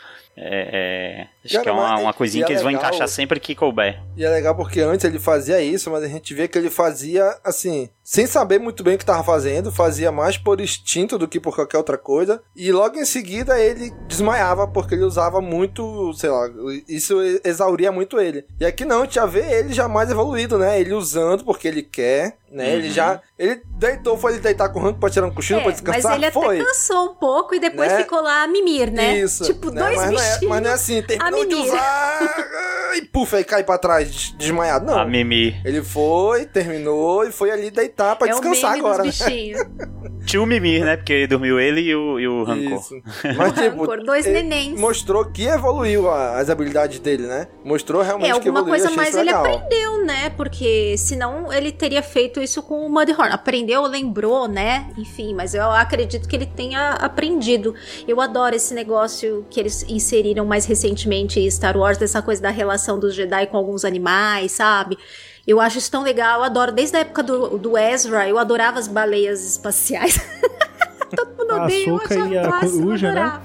É, é, acho Cara, que é uma, uma coisinha que é eles legal, vão encaixar sempre que couber. E é legal porque antes ele fazia isso, mas a gente vê que ele fazia assim, sem saber muito bem o que estava fazendo, fazia mais por instinto do que por qualquer outra coisa. E logo em seguida ele desmaiava porque ele usava muito, sei lá, isso exauria muito ele. E aqui não, a gente já vê ele já mais evoluído, né? Ele usando porque ele quer, né? Uhum. Ele já. Ele deitou, foi ele deitar com o ranco pra tirar um cochilo, é, pra descansar. Mas ele foi. até cansou um pouco e depois né? ficou lá a mimir, né? Isso. Tipo, né? dois mas bichinhos. Não é, mas não é assim, terminou de usar e puf, aí cai pra trás, desmaiado. Não. A Mimi. Ele foi, terminou e foi ali deitar pra é descansar agora. Né? Tio Mimir, né? Porque dormiu ele e o, e o Rancor. Isso. Mas, tipo, Rancor, dois nenéns. Mostrou que evoluiu as habilidades dele, né? Mostrou realmente é, que evoluiu. alguma coisa mais ele aprendeu, né? Porque senão ele teria feito isso com o Mudhorn. Aprendeu, lembrou, né? Enfim, mas eu acredito que ele tenha aprendido. Eu adoro esse negócio que eles inseriram mais recentemente em Star Wars, dessa coisa da relação dos Jedi com alguns animais, sabe? Eu acho isso tão legal, eu adoro. Desde a época do, do Ezra, eu adorava as baleias espaciais. Todo mundo odeia, eu achava e a coruja, né?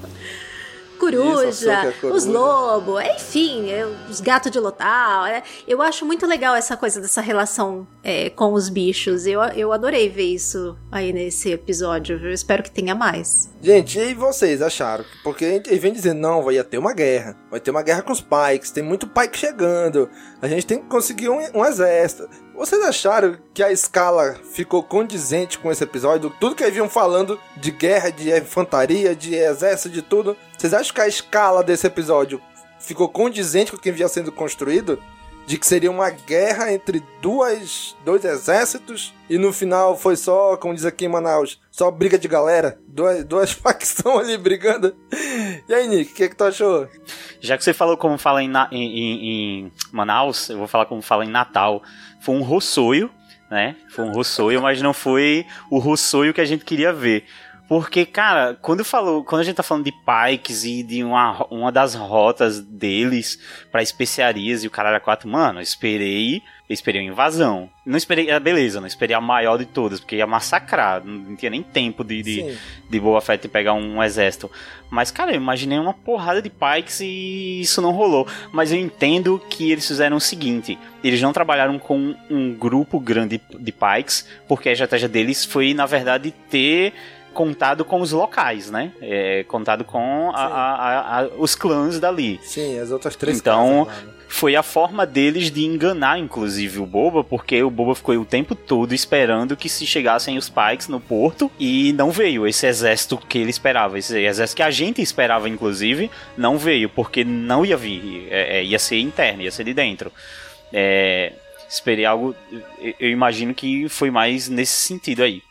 Coruja, Isso, os lobos, enfim, os gatos de lotal. É, eu acho muito legal essa coisa dessa relação é, com os bichos. Eu, eu adorei ver isso aí nesse episódio. Eu espero que tenha mais. Gente, e vocês acharam? Porque ele vem dizendo, não, vai ter uma guerra. Vai ter uma guerra com os Pikes, tem muito Pike chegando. A gente tem que conseguir um, um exército. Vocês acharam que a escala ficou condizente com esse episódio? Tudo que haviam falando de guerra, de infantaria, de exército, de tudo. Vocês acham que a escala desse episódio ficou condizente com o que vinha sendo construído? De que seria uma guerra entre duas, dois exércitos e no final foi só, como diz aqui em Manaus, só briga de galera? Duas, duas facções ali brigando. E aí, Nick, o que, é que tu achou? Já que você falou como fala em, em, em, em Manaus, eu vou falar como fala em Natal foi um rossoio, né? Foi um rossoio, mas não foi o rossoio que a gente queria ver. Porque, cara, quando falou, quando a gente tá falando de Pikes e de uma, uma das rotas deles para especiarias e o caralho a quatro, mano, eu esperei, eu esperei uma invasão. Não esperei, ah, beleza, não esperei a maior de todas, porque ia massacrar, não tinha nem tempo de, de, de Boa Fett pegar um exército. Mas, cara, eu imaginei uma porrada de Pikes e isso não rolou. Mas eu entendo que eles fizeram o seguinte: eles não trabalharam com um grupo grande de Pikes, porque a estratégia deles foi, na verdade, ter contado com os locais, né? É, contado com a, a, a, os clãs dali. Sim, as outras três Então, casas, né? foi a forma deles de enganar, inclusive, o Boba, porque o Boba ficou o tempo todo esperando que se chegassem os Pikes no porto e não veio esse exército que ele esperava. Esse exército que a gente esperava, inclusive, não veio, porque não ia vir. É, é, ia ser interno, ia ser de dentro. É, esperei algo. Eu imagino que foi mais nesse sentido aí.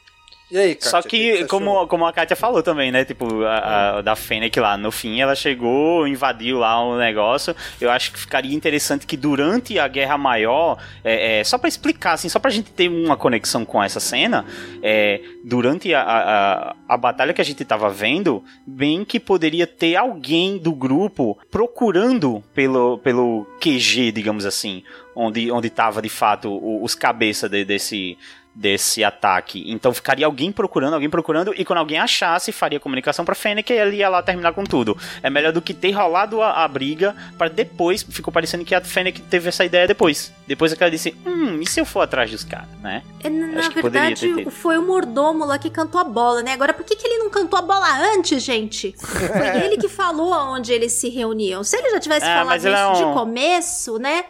E aí, Kátia, Só que, que como, como a Kátia falou também, né? Tipo, a, a, da Fennec lá, no fim ela chegou, invadiu lá o negócio. Eu acho que ficaria interessante que durante a Guerra Maior, é, é, só para explicar, assim, só pra gente ter uma conexão com essa cena, é, durante a, a, a batalha que a gente tava vendo, bem que poderia ter alguém do grupo procurando pelo, pelo QG, digamos assim, onde, onde tava de fato os cabeças de, desse desse ataque. Então ficaria alguém procurando, alguém procurando, e quando alguém achasse, faria comunicação pra Fennec e ele ia lá terminar com tudo. É melhor do que ter rolado a, a briga para depois, ficou parecendo que a Fennec teve essa ideia depois. Depois é que ela disse, hum, e se eu for atrás dos caras, né? É, na verdade, foi o mordomo lá que cantou a bola, né? Agora, por que, que ele não cantou a bola antes, gente? Foi ele que falou aonde eles se reuniam. Se ele já tivesse é, falado isso é um... de começo, né?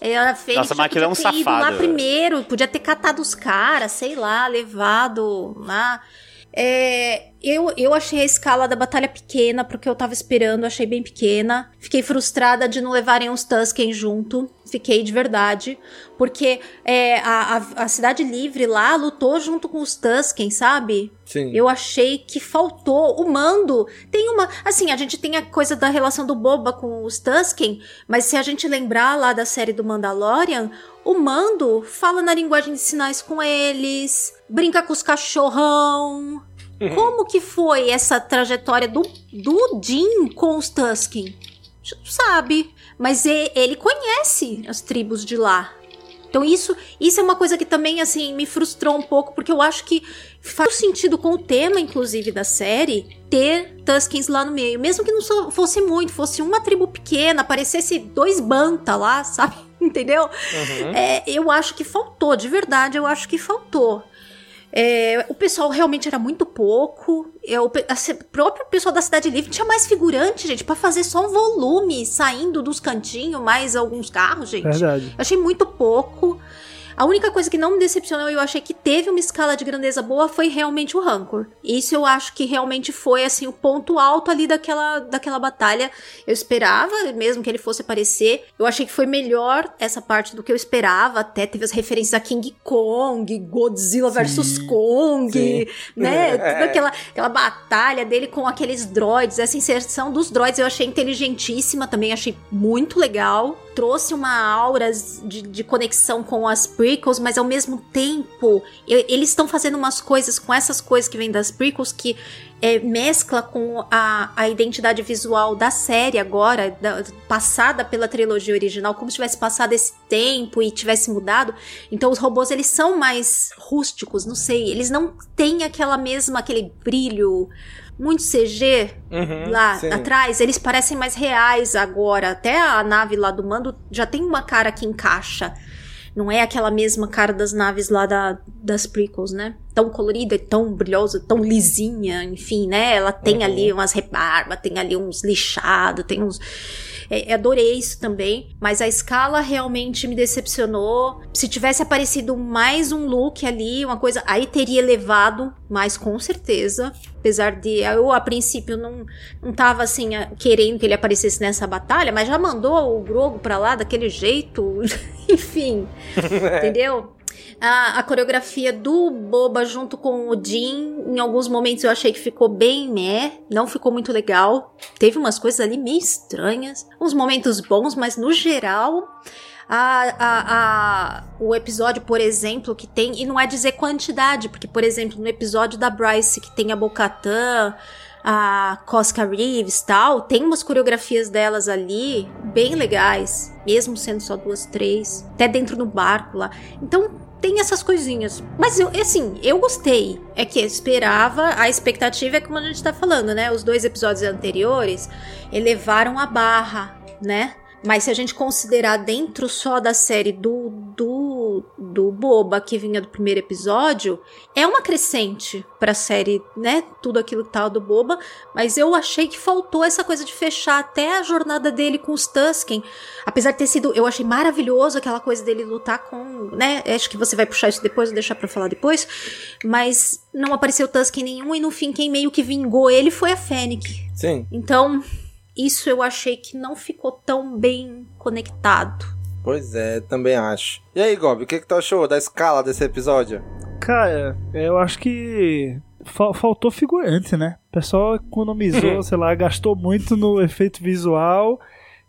Ela fez. Nossa, mas é um safado. Ido lá primeiro, podia ter catado os caras, sei lá, levado lá. É, eu, eu achei a escala da batalha pequena, porque eu tava esperando, achei bem pequena. Fiquei frustrada de não levarem os Tusken junto. Fiquei de verdade. Porque é, a, a, a, Cidade Livre lá lutou junto com os Tusken, sabe? Sim. Eu achei que faltou. O mando tem uma. Assim, a gente tem a coisa da relação do Boba com os Tusken, mas se a gente lembrar lá da série do Mandalorian, o Mando fala na linguagem de sinais com eles, brinca com os cachorrão. Uhum. Como que foi essa trajetória do, do Jim com os Tusken? Sabe, mas ele conhece as tribos de lá. Então isso, isso é uma coisa que também assim me frustrou um pouco, porque eu acho que faz sentido com o tema, inclusive, da série, ter Tuskens lá no meio. Mesmo que não fosse muito, fosse uma tribo pequena, aparecesse dois Banta lá, sabe? Entendeu? Uhum. É, eu acho que faltou, de verdade, eu acho que faltou. É, o pessoal realmente era muito pouco. Eu, o próprio pessoal da Cidade Livre tinha mais figurante, gente, para fazer só um volume saindo dos cantinhos, mais alguns carros, gente. Verdade. Eu achei muito pouco. A única coisa que não me decepcionou e eu achei que teve uma escala de grandeza boa foi realmente o Rancor. Isso eu acho que realmente foi assim o ponto alto ali daquela, daquela batalha. Eu esperava mesmo que ele fosse aparecer. Eu achei que foi melhor essa parte do que eu esperava. Até teve as referências a King Kong, Godzilla versus Kong, sim. né? É. Toda aquela, aquela batalha dele com aqueles droids. Essa inserção dos droids eu achei inteligentíssima também, achei muito legal trouxe uma aura de, de conexão com as prequels, mas ao mesmo tempo eu, eles estão fazendo umas coisas com essas coisas que vêm das prequels que é, mescla com a, a identidade visual da série agora, da, passada pela trilogia original, como se tivesse passado esse tempo e tivesse mudado. Então os robôs eles são mais rústicos, não sei, eles não têm aquela mesma aquele brilho muito CG uhum, lá sim. atrás, eles parecem mais reais agora. Até a nave lá do mando já tem uma cara que encaixa. Não é aquela mesma cara das naves lá da, das prequels, né? Tão colorida, tão brilhosa, tão lisinha, enfim, né? Ela tem uhum. ali umas rebarbas, tem ali uns lixados, tem uns é, adorei isso também, mas a escala realmente me decepcionou. Se tivesse aparecido mais um look ali, uma coisa, aí teria levado mais com certeza. Apesar de eu, a princípio, não, não tava assim, querendo que ele aparecesse nessa batalha, mas já mandou o Grogo pra lá daquele jeito. Enfim, entendeu? A, a, coreografia do Boba junto com o Jin, em alguns momentos eu achei que ficou bem meh, não ficou muito legal. Teve umas coisas ali meio estranhas, uns momentos bons, mas no geral. A, a, a, o episódio, por exemplo, que tem. E não é dizer quantidade, porque, por exemplo, no episódio da Bryce, que tem a Bocatan, a Cosca Reeves tal, tem umas coreografias delas ali bem legais, mesmo sendo só duas, três, até dentro do barco lá. Então tem essas coisinhas. Mas eu, assim, eu gostei. É que eu esperava, a expectativa é como a gente tá falando, né? Os dois episódios anteriores elevaram a barra, né? Mas se a gente considerar dentro só da série do, do, do Boba, que vinha do primeiro episódio, é uma crescente pra série, né? Tudo aquilo que tava do Boba. Mas eu achei que faltou essa coisa de fechar até a jornada dele com os Tusken. Apesar de ter sido. Eu achei maravilhoso aquela coisa dele lutar com. né? Acho que você vai puxar isso depois, vou deixar pra falar depois. Mas não apareceu Tusken nenhum e no fim quem meio que vingou ele foi a Fennec. Sim. Então isso eu achei que não ficou tão bem conectado. Pois é, também acho. E aí, Gob, o que, que tu achou da escala desse episódio? Cara, eu acho que faltou figurante, né? O pessoal economizou, sei lá, gastou muito no efeito visual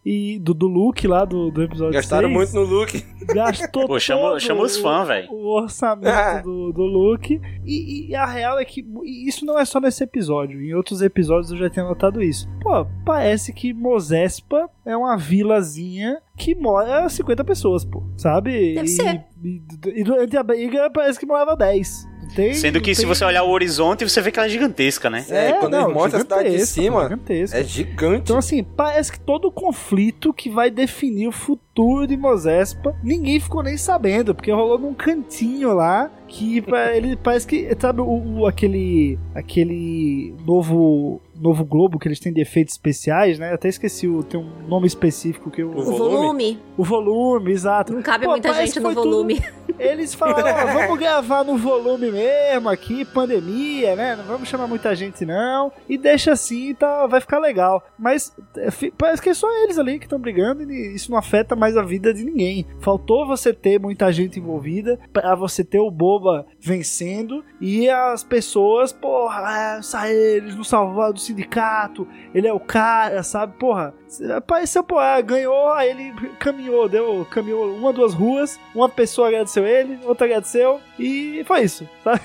e do, do look lá do, do episódio Gastaram 6, muito no look. Gastou Pô, chama, chama os fãs, velho. O orçamento do, do look. E, e, a real é que isso não é só nesse episódio. Em outros episódios eu já tinha notado isso. Pô, parece que Mozespa é uma vilazinha que mora 50 pessoas, pô. Sabe? Deve e, ser. E, e, durante a briga parece que morava 10. Tem, Sendo que se você olhar o horizonte, você vê que ela é gigantesca, né? É, é quando não, ele mostra a cidade de cima, é gigante. Então, assim, parece que todo o conflito que vai definir o futuro de Mozespa, ninguém ficou nem sabendo, porque rolou num cantinho lá que ele parece que, sabe, o, o, aquele aquele novo Novo Globo, que eles têm de efeitos especiais, né? Eu até esqueci, o, tem um nome específico que eu... O, volume? O volume, exato. Não cabe Pô, muita gente no volume. Tudo... Eles falaram, ó, vamos gravar no volume mesmo aqui, pandemia, né? Não vamos chamar muita gente não. E deixa assim, tá, vai ficar legal. Mas é, parece que é só eles ali que estão brigando e isso não afeta mais a vida de ninguém. Faltou você ter muita gente envolvida para você ter o Boba vencendo e as pessoas, porra, é, eles não salvaram do sindicato, ele é o cara, sabe? Porra, apareceu, porra, ganhou, aí ele caminhou, deu, caminhou uma, duas ruas, uma pessoa agradeceu ele, outra agradeceu e foi isso, sabe?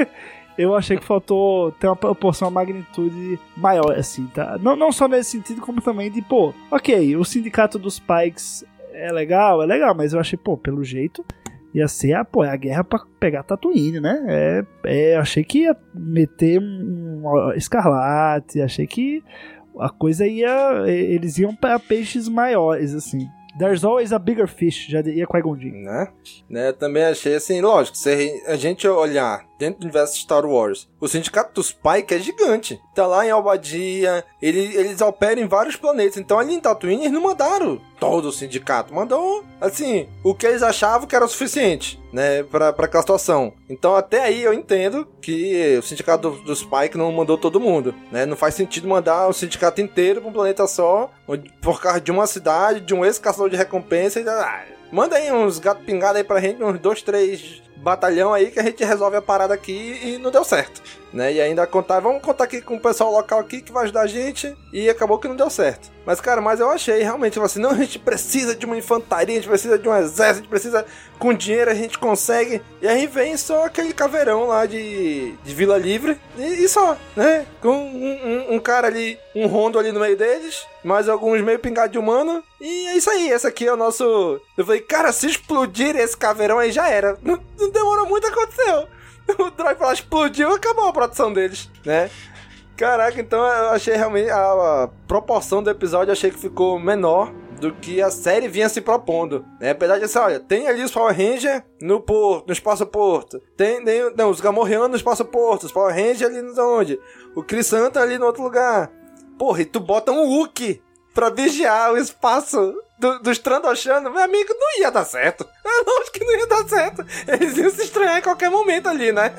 eu achei que faltou ter uma proporção, uma magnitude maior, assim, tá? Não, não só nesse sentido, como também de, pô, ok, o sindicato dos Pikes é legal, é legal, mas eu achei, pô, pelo jeito, ia ser a, pô, a guerra pra pegar Tatooine, né? É, é, achei que ia meter um, um escarlate, achei que a coisa ia. Eles iam para peixes maiores, assim. There's always a bigger fish, já ia Qui-Gon Né? né? Também achei assim, lógico, se a gente olhar dentro do universo Star Wars, o Sindicato dos Pike é gigante. Tá lá em Albadia, ele, eles operam em vários planetas. Então ali em Tatooine eles não mandaram todo o sindicato, mandou, assim, o que eles achavam que era o suficiente, né, pra, pra aquela situação. Então até aí eu entendo que o sindicato do, dos Pike não mandou todo mundo, né, não faz sentido mandar o sindicato inteiro pra um planeta só, por causa de uma cidade, de um ex-caçador de recompensa e... Ah, manda aí uns gato pingado aí pra gente, uns dois, três batalhão aí que a gente resolve a parada aqui e não deu certo né? E ainda contar, vamos contar aqui com o pessoal local aqui que vai ajudar a gente. E acabou que não deu certo. Mas, cara, mas eu achei realmente, assim, não, a gente precisa de uma infantaria, a gente precisa de um exército, a gente precisa, com dinheiro a gente consegue. E aí vem só aquele caveirão lá de, de Vila Livre, e, e só, né? Com um, um, um, cara ali, um rondo ali no meio deles, mais alguns meio pingados de humano. E é isso aí, esse aqui é o nosso. Eu falei, cara, se explodir esse caveirão aí já era. Não, não demorou muito, aconteceu. o Drive lá explodiu e acabou a produção deles, né? Caraca, então eu achei realmente a, a, proporção do episódio achei que ficou menor do que a série vinha se propondo. Né? Apesar de assim, olha, tem ali os Power Rangers no porto, no espaço porto. Tem, tem não, os Gamorreanos no espaço porto, os Power Rangers ali não onde. O Chris Santa ali no outro lugar. Porra, e tu bota um Hulk pra vigiar o espaço do, dos Trandoshanos, meu amigo, não ia dar certo. É lógico que não ia dar certo. Eles iam se estranhar em qualquer momento ali, né?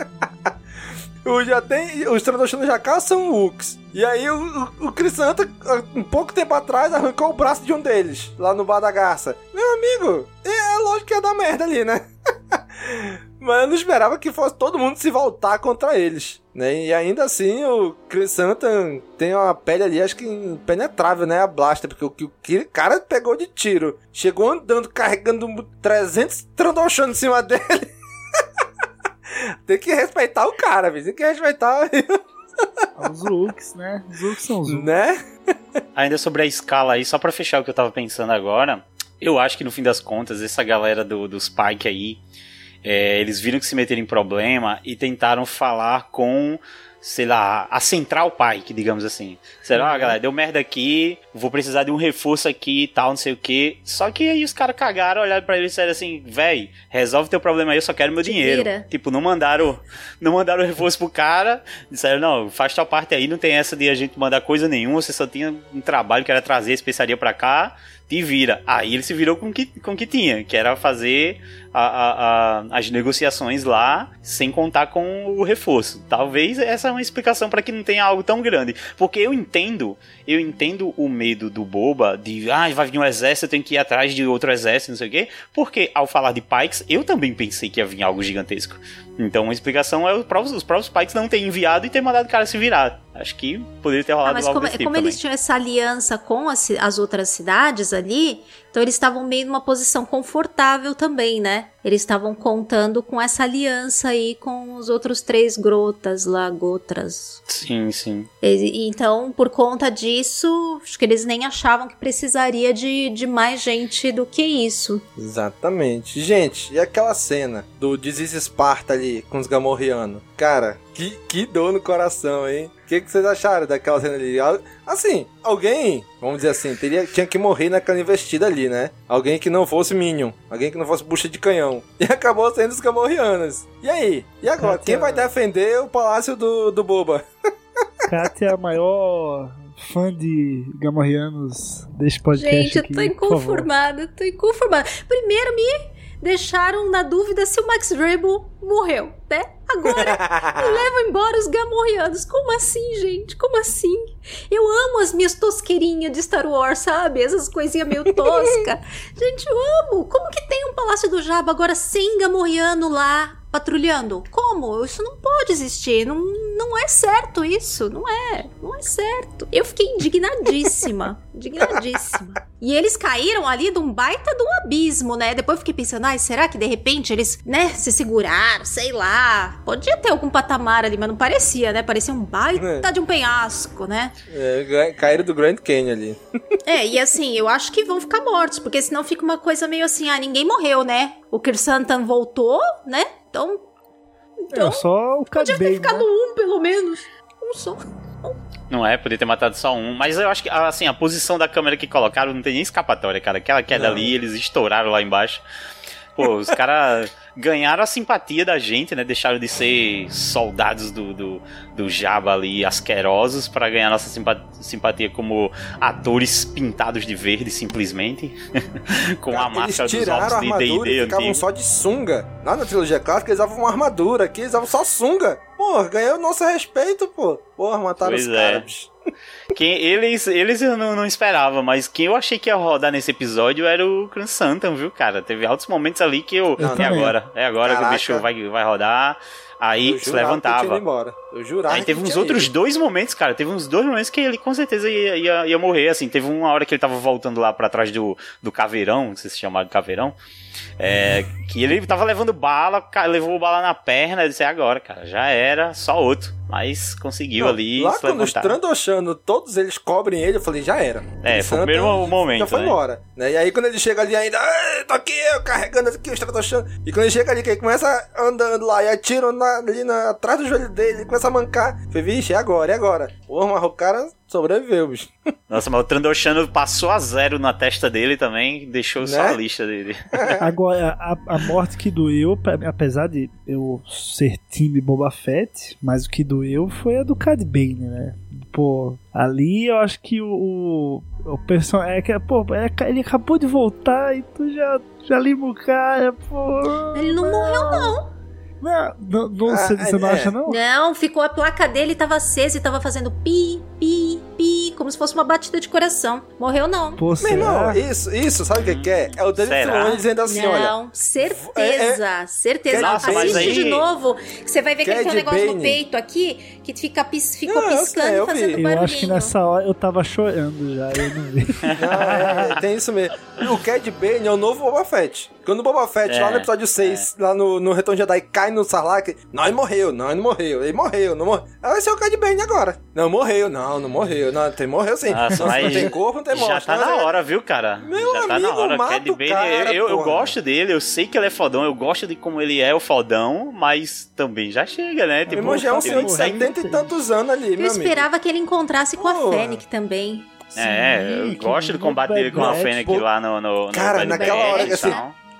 o, já tem, os Trandoshanos já caçam Ux. E aí o, o, o Chris Santa, um pouco tempo atrás, arrancou o braço de um deles, lá no Bar da Garça. Meu amigo, é, é lógico que ia dar merda ali, né? Mas eu não esperava que fosse todo mundo se voltar contra eles. Né? E ainda assim, o Chris Santan tem uma pele ali, acho que impenetrável, né? A Blaster, porque o que o cara pegou de tiro. Chegou andando, carregando 300 trandochando em cima dele. tem que respeitar o cara, viu? Tem que respeitar. Os looks, né? Os looks são os looks. Né? Ainda sobre a escala aí, só pra fechar o que eu tava pensando agora, eu acho que no fim das contas, essa galera do, dos Spike aí, é, eles viram que se meteram em problema e tentaram falar com sei lá, a central Pike, digamos assim. Será, uhum. ah, galera, deu merda aqui, vou precisar de um reforço aqui e tal, não sei o que. Só que aí os caras cagaram, olharam pra eles e disseram assim, véi, resolve teu problema aí, eu só quero meu dinheiro. Vira. Tipo, não mandaram, não mandaram reforço pro cara, disseram, não, faz tua parte aí, não tem essa de a gente mandar coisa nenhuma, você só tinha um trabalho que era trazer a especiaria pra cá, te vira. Aí ele se virou com que, o com que tinha, que era fazer a, a, a, as negociações lá sem contar com o reforço. Talvez essa é uma explicação para que não tenha algo tão grande. Porque eu entendo, eu entendo o medo do Boba de, ah, vai vir um exército, eu tenho que ir atrás de outro exército, não sei o quê. Porque ao falar de Pikes, eu também pensei que ia vir algo gigantesco. Então uma explicação é os próprios, os próprios Pikes não terem enviado e ter mandado o cara se virar. Acho que poderia ter rolado ah, mas algo como, desse como tipo eles tinham essa aliança com as, as outras cidades ali, então eles estavam meio numa posição confortável também, né? Eles estavam contando com essa aliança aí com os outros três grotas lá, gotras. Sim, sim. E, então, por conta disso, acho que eles nem achavam que precisaria de, de mais gente do que isso. Exatamente. Gente, e aquela cena do Disease Esparta ali com os Gamorreanos? Cara, que, que dor no coração, hein? O que, que vocês acharam daquela cena ali? Assim, alguém, vamos dizer assim, teria, tinha que morrer naquela investida ali, né? Alguém que não fosse Minion. Alguém que não fosse bucha de canhão. E acabou sendo os Gamorreanos. E aí? E agora? Quem vai defender o palácio do, do Boba? Kátia é a maior fã de Gamorreanos deste podcast. Gente, eu aqui, tô por favor. inconformada, tô inconformada. Primeiro me deixaram na dúvida se o Max Rebo morreu, né? Agora me levam embora os gamorreanos. Como assim, gente? Como assim? Eu amo as minhas tosqueirinhas de Star Wars, sabe? Essas coisinhas meio tosca. gente, eu amo. Como que tem um Palácio do Jabba agora sem gamorreano lá patrulhando? Como? Isso não pode existir. Não, não é certo isso. Não é. Não é certo. Eu fiquei indignadíssima. indignadíssima. E eles caíram ali de um baita de um abismo, né? Depois eu fiquei pensando, ai, será que de repente eles, né, se seguraram, sei lá. Podia ter algum patamar ali, mas não parecia, né? Parecia um baita de um penhasco, né? É, caíram do Grand Canyon ali. É, e assim, eu acho que vão ficar mortos, porque senão fica uma coisa meio assim, ah, ninguém morreu, né? O Kirsantan voltou, né? Então. Então, é, só o Podia ter ficado né? um, pelo menos. Um só. Não é, podia ter matado só um. Mas eu acho que, assim, a posição da câmera que colocaram não tem nem escapatória, cara. Aquela queda Não. ali, eles estouraram lá embaixo. Pô, os caras ganharam a simpatia da gente, né? Deixaram de ser soldados do, do, do Jabba ali, asquerosos, para ganhar nossa simpa- simpatia como atores pintados de verde, simplesmente. Com a máscara dos ovos de D&D ficavam só de sunga. Lá na trilogia clássica eles usavam uma armadura, aqui eles usavam só sunga. Pô, ganhou nosso respeito, pô. Porra, mataram Pois os é. caras. Quem, eles, eles eu não, não esperava, mas quem eu achei que ia rodar nesse episódio era o Cran Santam, viu, cara? Teve altos momentos ali que eu. Eu é agora, é agora que o Caraca. bicho vai, vai rodar. Aí se levantava. embora. Eu jurava Aí teve que uns tinha outros ido. dois momentos, cara. Teve uns dois momentos que ele com certeza ia, ia, ia morrer. Assim, teve uma hora que ele tava voltando lá pra trás do, do caveirão, não sei se chama de caveirão. É, que ele tava levando bala, levou bala na perna. Eu disse, é agora, cara. Já era, só outro. Mas conseguiu Não, ali lá quando os levantar. Trandoshano, todos eles cobrem ele, eu falei, já era. É, foi o primeiro momento, Já foi né? embora. Né? E aí quando ele chega ali ainda, "Ah, tô aqui, eu carregando aqui os Trandoshano. E quando ele chega ali, que ele começa andando lá e atiram na- ali na- atrás do joelho dele, ele começa a mancar. Eu falei, vixe, é agora, é agora. Porra, mas o cara sobreviveu, bicho. Nossa, mas o Trandoshano passou a zero na testa dele também, deixou só Né? a lista dele. Agora, a, a morte que doeu, apesar de eu ser time Boba Fett, mas o que doeu foi a do Cad Bane, né? Pô, ali eu acho que o, o, o personagem. É que, pô, é, ele acabou de voltar e tu já, já lima o cara, pô. Ele não morreu, não. Não, não, não Ah, você, você não é. acha, não? Não, ficou a placa dele, tava acesa e tava fazendo pi, pi, como se fosse uma batida de coração. Morreu, não. Pô, Meu irmão, isso, isso, sabe o que que é? É o David? Filoni dizendo assim, olha. Não, certeza, certeza. Nossa, Assiste aí- de novo. que Você vai ver que ele tem um negócio no Bane. peito aqui que fica, pis- ficou Não, eu piscando e eu fazendo Eu barulhinho. acho que nessa hora eu tava chorando já, eu não vi. Não, é, tem isso mesmo. O Cad Bane é o novo Boba Fett. Quando o Boba Fett, É, lá no episódio 6, lá no, no Retorno de Jedi, cai no Sarlacc, não, ele morreu, não, ele não morreu, ele morreu, não morreu. Ah, Vai ser o Cad Bane agora. Não, morreu, não, não morreu, não, tem, morreu sim. Nossa, mas não tem corpo, não tem morte. Já tá Não, na hora, viu, cara? Meu já tá amigo, na hora. mata Cad Bane, cara, eu, eu gosto dele, eu sei que ele é fodão, eu gosto de como ele é o fodão, mas também já chega, né? Meu irmão já é um ele senhor de tem- 70 e tantos anos ali, Eu meu amigo. esperava que ele encontrasse com a. Fennec também. É, eu Sim, gosto do combate dele com a Batch, lá no, no, no Cara, Bad naquela hora e que assim.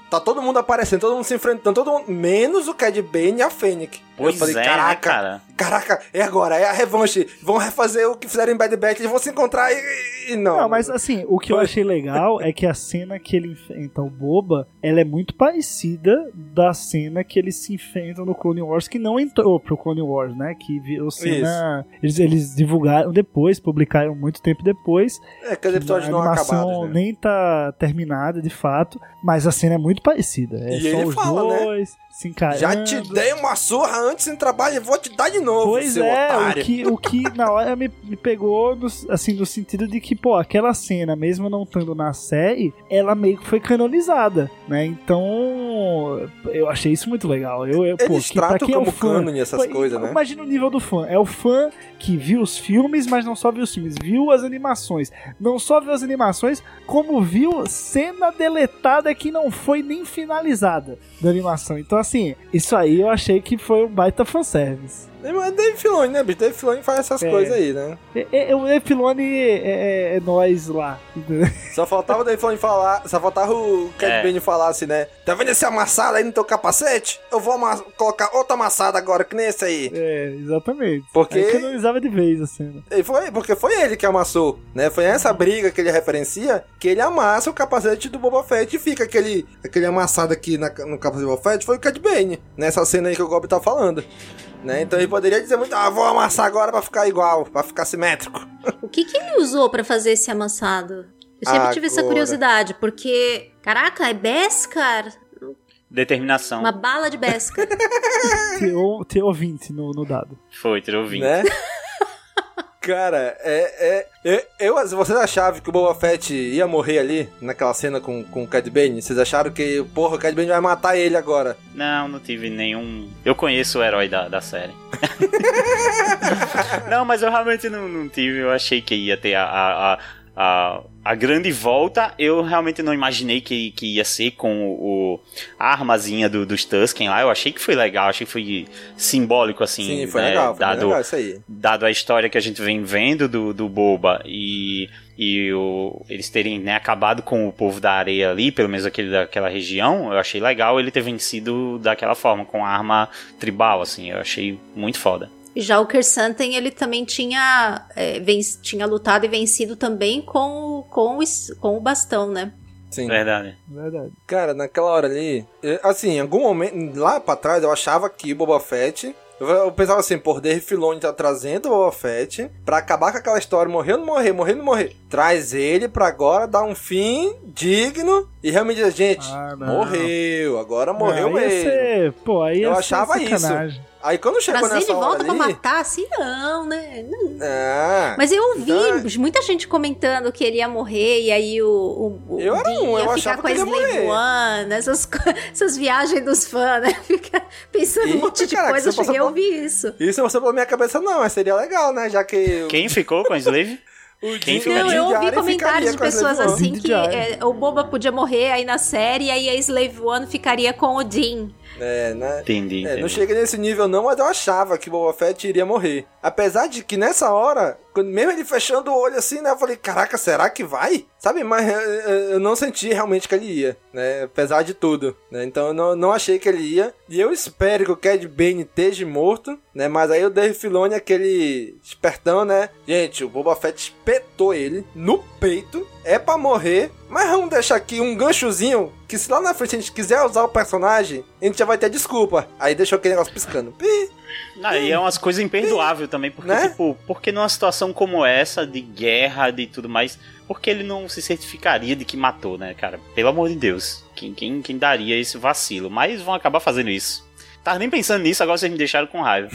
Tá todo mundo aparecendo, todo mundo se enfrentando, todo mundo, menos o Cad Bane e a Fennec. Pois eu falei, é, né, caraca, cara? caraca, é agora, é a revanche. Vão refazer o que fizeram em Bad Batch, eles vão se encontrar e, e não. Não, mas assim, o que eu achei legal é que a cena que ele enfrenta o Boba, ela é muito parecida da cena que eles se enfrentam no Clone Wars, que não entrou pro Clone Wars, né? Que virou cena. Eles, eles divulgaram depois, publicaram muito tempo depois. É que os episódios a não animação acabados, né? nem tá terminada de fato, mas a cena é muito parecida. É E só os fala, né? Se encarando. Já te dei uma surra antes em trabalho e vou te dar de novo, Pois é, o otário. que, o que na hora me, me pegou no, assim, no sentido de que, pô, aquela cena, mesmo não estando na série, ela meio que foi canonizada, né? Então, eu achei isso muito legal. Eu, eu, pô, Eles que pra tratam quem é o como fã, cânone essas pô, coisas, né? Imagina o nível do fã. É o fã que viu os filmes, mas não só viu os filmes, viu as animações. Não só viu as animações, como viu cena deletada que não foi nem finalizada da animação. Então, assim, isso aí eu achei que foi um baita fanservice. É Dave Filoni, né, bicho? Dave Filoni faz essas É. coisas aí, né? É, é, o Dave Filoni é, é, é nós lá. Só faltava o Dave Filoni falar, só faltava o Cad É. Bane falar assim, né? Tá vendo esse amassado aí no teu capacete? Eu vou colocar outro amassado agora, que nem esse aí. É, exatamente. Porque- Aí canonizava de vez a cena. E foi, porque foi ele que amassou, né? Foi essa briga que ele referencia que ele amassa o capacete do Boba Fett e fica aquele, aquele amassado aqui na- no capacete do Boba Fett, foi o Cad Bane, nessa cena aí que o Gob tá falando. Né? Então ele poderia dizer muito, ah, vou amassar agora pra ficar igual, pra ficar simétrico. O que, que ele usou pra fazer esse amassado? Eu sempre tive essa Agora. curiosidade, porque. Caraca, é Beskar? Determinação. Uma bala de Beskar. Tirou, tirou 20 no, no dado. Foi, tirou 20. Né? Cara, é, é, eu, eu- Vocês achavam que o Boba Fett ia morrer ali, naquela cena com, com o Cad Bane? Vocês acharam que, porra, o Cad Bane vai matar ele agora? Não, não tive nenhum. Eu conheço o herói da, da série. não, mas eu realmente não, não tive. Eu achei que ia ter a, a, a, a, a grande volta. Eu realmente não imaginei que, que ia ser com o, o- a armazinha do, dos Tusken lá. Eu achei que foi legal, achei que foi simbólico, assim. Sim, foi né, legal, foi dado, legal isso aí. dado a história que a gente vem vendo do, do Boba e, e o, eles terem né, acabado com o povo da areia ali, pelo menos aquele daquela região, eu achei legal ele ter vencido daquela forma, com a arma tribal, assim, eu achei muito foda. E já o Kersanten, ele também tinha, é, venc- tinha lutado e vencido também com, o- com, o, com o bastão, né? Sim. Verdade. Verdade. Cara, naquela hora ali, eu- assim, em algum momento, lá pra trás, eu achava que o Boba Fett. Eu, eu pensava assim, por Dave Filoni tá trazendo o Boba Fett pra acabar com aquela história, morrer ou não morrer, morrer ou não morrer. Traz ele pra agora dar um fim digno e realmente dizer, gente, não. morreu, agora morreu Não, ia mesmo. ser- pô, aí eu achava isso. Aí quando chegou Trazer nessa de volta hora pra ali, matar, assim, não, né? Não. Ah, Mas eu ouvi então- muita gente comentando que ele ia morrer e aí o, o, o Eu era um, eu ia ficar achava com a Slave. One, essas, essas viagens dos fãs, né? Fica pensando um Eita, monte de caraca, coisa, eu você cheguei a ouvir isso. Isso não passou pela minha cabeça, não, mas seria legal, né? Já que. Quem ficou com a Slave? Quem Jim- Não, ficaria? eu ouvi comentários ficaria de pessoas assim que é, o Boba podia morrer aí na série e aí a Slave One ficaria com o Dean. É, né? Entendi, É, entendi. não cheguei nesse nível não, mas eu achava que o Boba Fett iria morrer. Apesar de que nessa hora, quando- mesmo ele fechando o olho assim, né, eu falei, caraca, será que vai? Sabe, mas eh, eh, eu não senti realmente que ele ia, né, apesar de tudo, né, então eu não, não achei que ele ia. E eu espero que o Cad Bane esteja morto, né, mas aí o Dave Filoni, aquele espertão, né, gente, o Boba Fett espetou ele no peito, é pra morrer, mas vamos deixar aqui um ganchozinho, que se lá na frente a gente quiser usar o personagem, a gente já vai ter desculpa. Aí deixou aquele negócio piscando. Pi, Não, e é umas coisas imperdoáveis também, porque, Né? tipo, porque numa situação como essa, de guerra, de tudo mais, porque ele não se certificaria de que matou, né, cara? Pelo amor de Deus. Quem, quem, quem daria esse vacilo? Mas vão acabar fazendo isso. Tava nem pensando nisso, agora vocês me deixaram com raiva.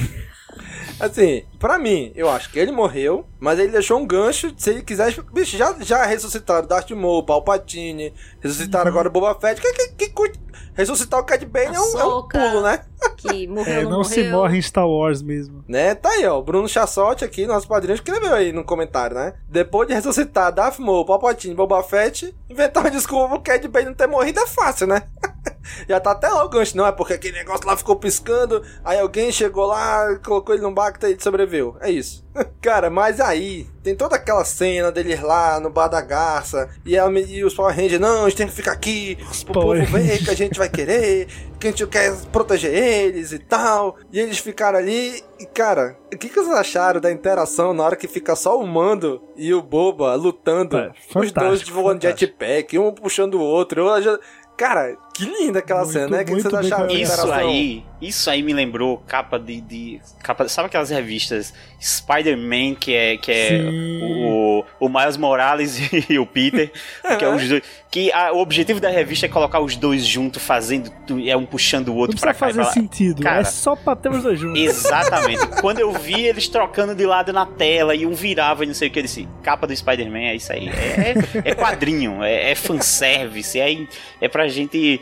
Assim, pra mim, eu acho que ele morreu, mas ele deixou um gancho. Se ele quiser. Bicho, já, já ressuscitaram Darth Maul, Palpatine, ressuscitaram agora o Boba Fett. Que, que, que, ressuscitar o Cad Bane é um, é um pulo, né? Que morreu, É, não, não se morre em Star Wars mesmo. Né? Tá aí, ó. O Bruno Chassotti aqui, nosso padrinho, escreveu aí no comentário, né? Depois de ressuscitar Darth Maul, Palpatine, Boba Fett, inventar uma desculpa pro Cad Bane não ter morrido é fácil, né? Já tá até lá o gancho, não é porque aquele negócio lá ficou piscando, aí alguém chegou lá, colocou ele num bacta e sobreviveu. É isso. Cara, mas aí tem toda aquela cena deles lá no bar da garça e, a- e os Power Rangers, não, a gente tem que ficar aqui pro povo ver que a gente vai querer, que a gente quer proteger eles e tal. E eles ficaram ali e, cara, o que, que vocês acharam da interação na hora que fica só o Mando e o Boba lutando? É, os dois voando fantástico. jetpack, um puxando o outro. Eu já- Cara, que linda aquela Muito, cena, né? O que, que acharam da Isso aí, isso aí me lembrou capa de, de capa, sabe aquelas revistas Spider-Man que é que é Sim. o, o Miles Morales e o Peter, que é os dois, que a- o objetivo da revista é colocar os dois juntos fazendo é um puxando o outro pra cá fazer sentido. Cara, é só pra ter os dois juntos. Exatamente. Quando eu vi eles trocando de lado na tela e um virava e não sei o que, eu disse, capa do Spider-Man, é isso aí. É, é- é quadrinho, é, é fanservice, é, é pra gente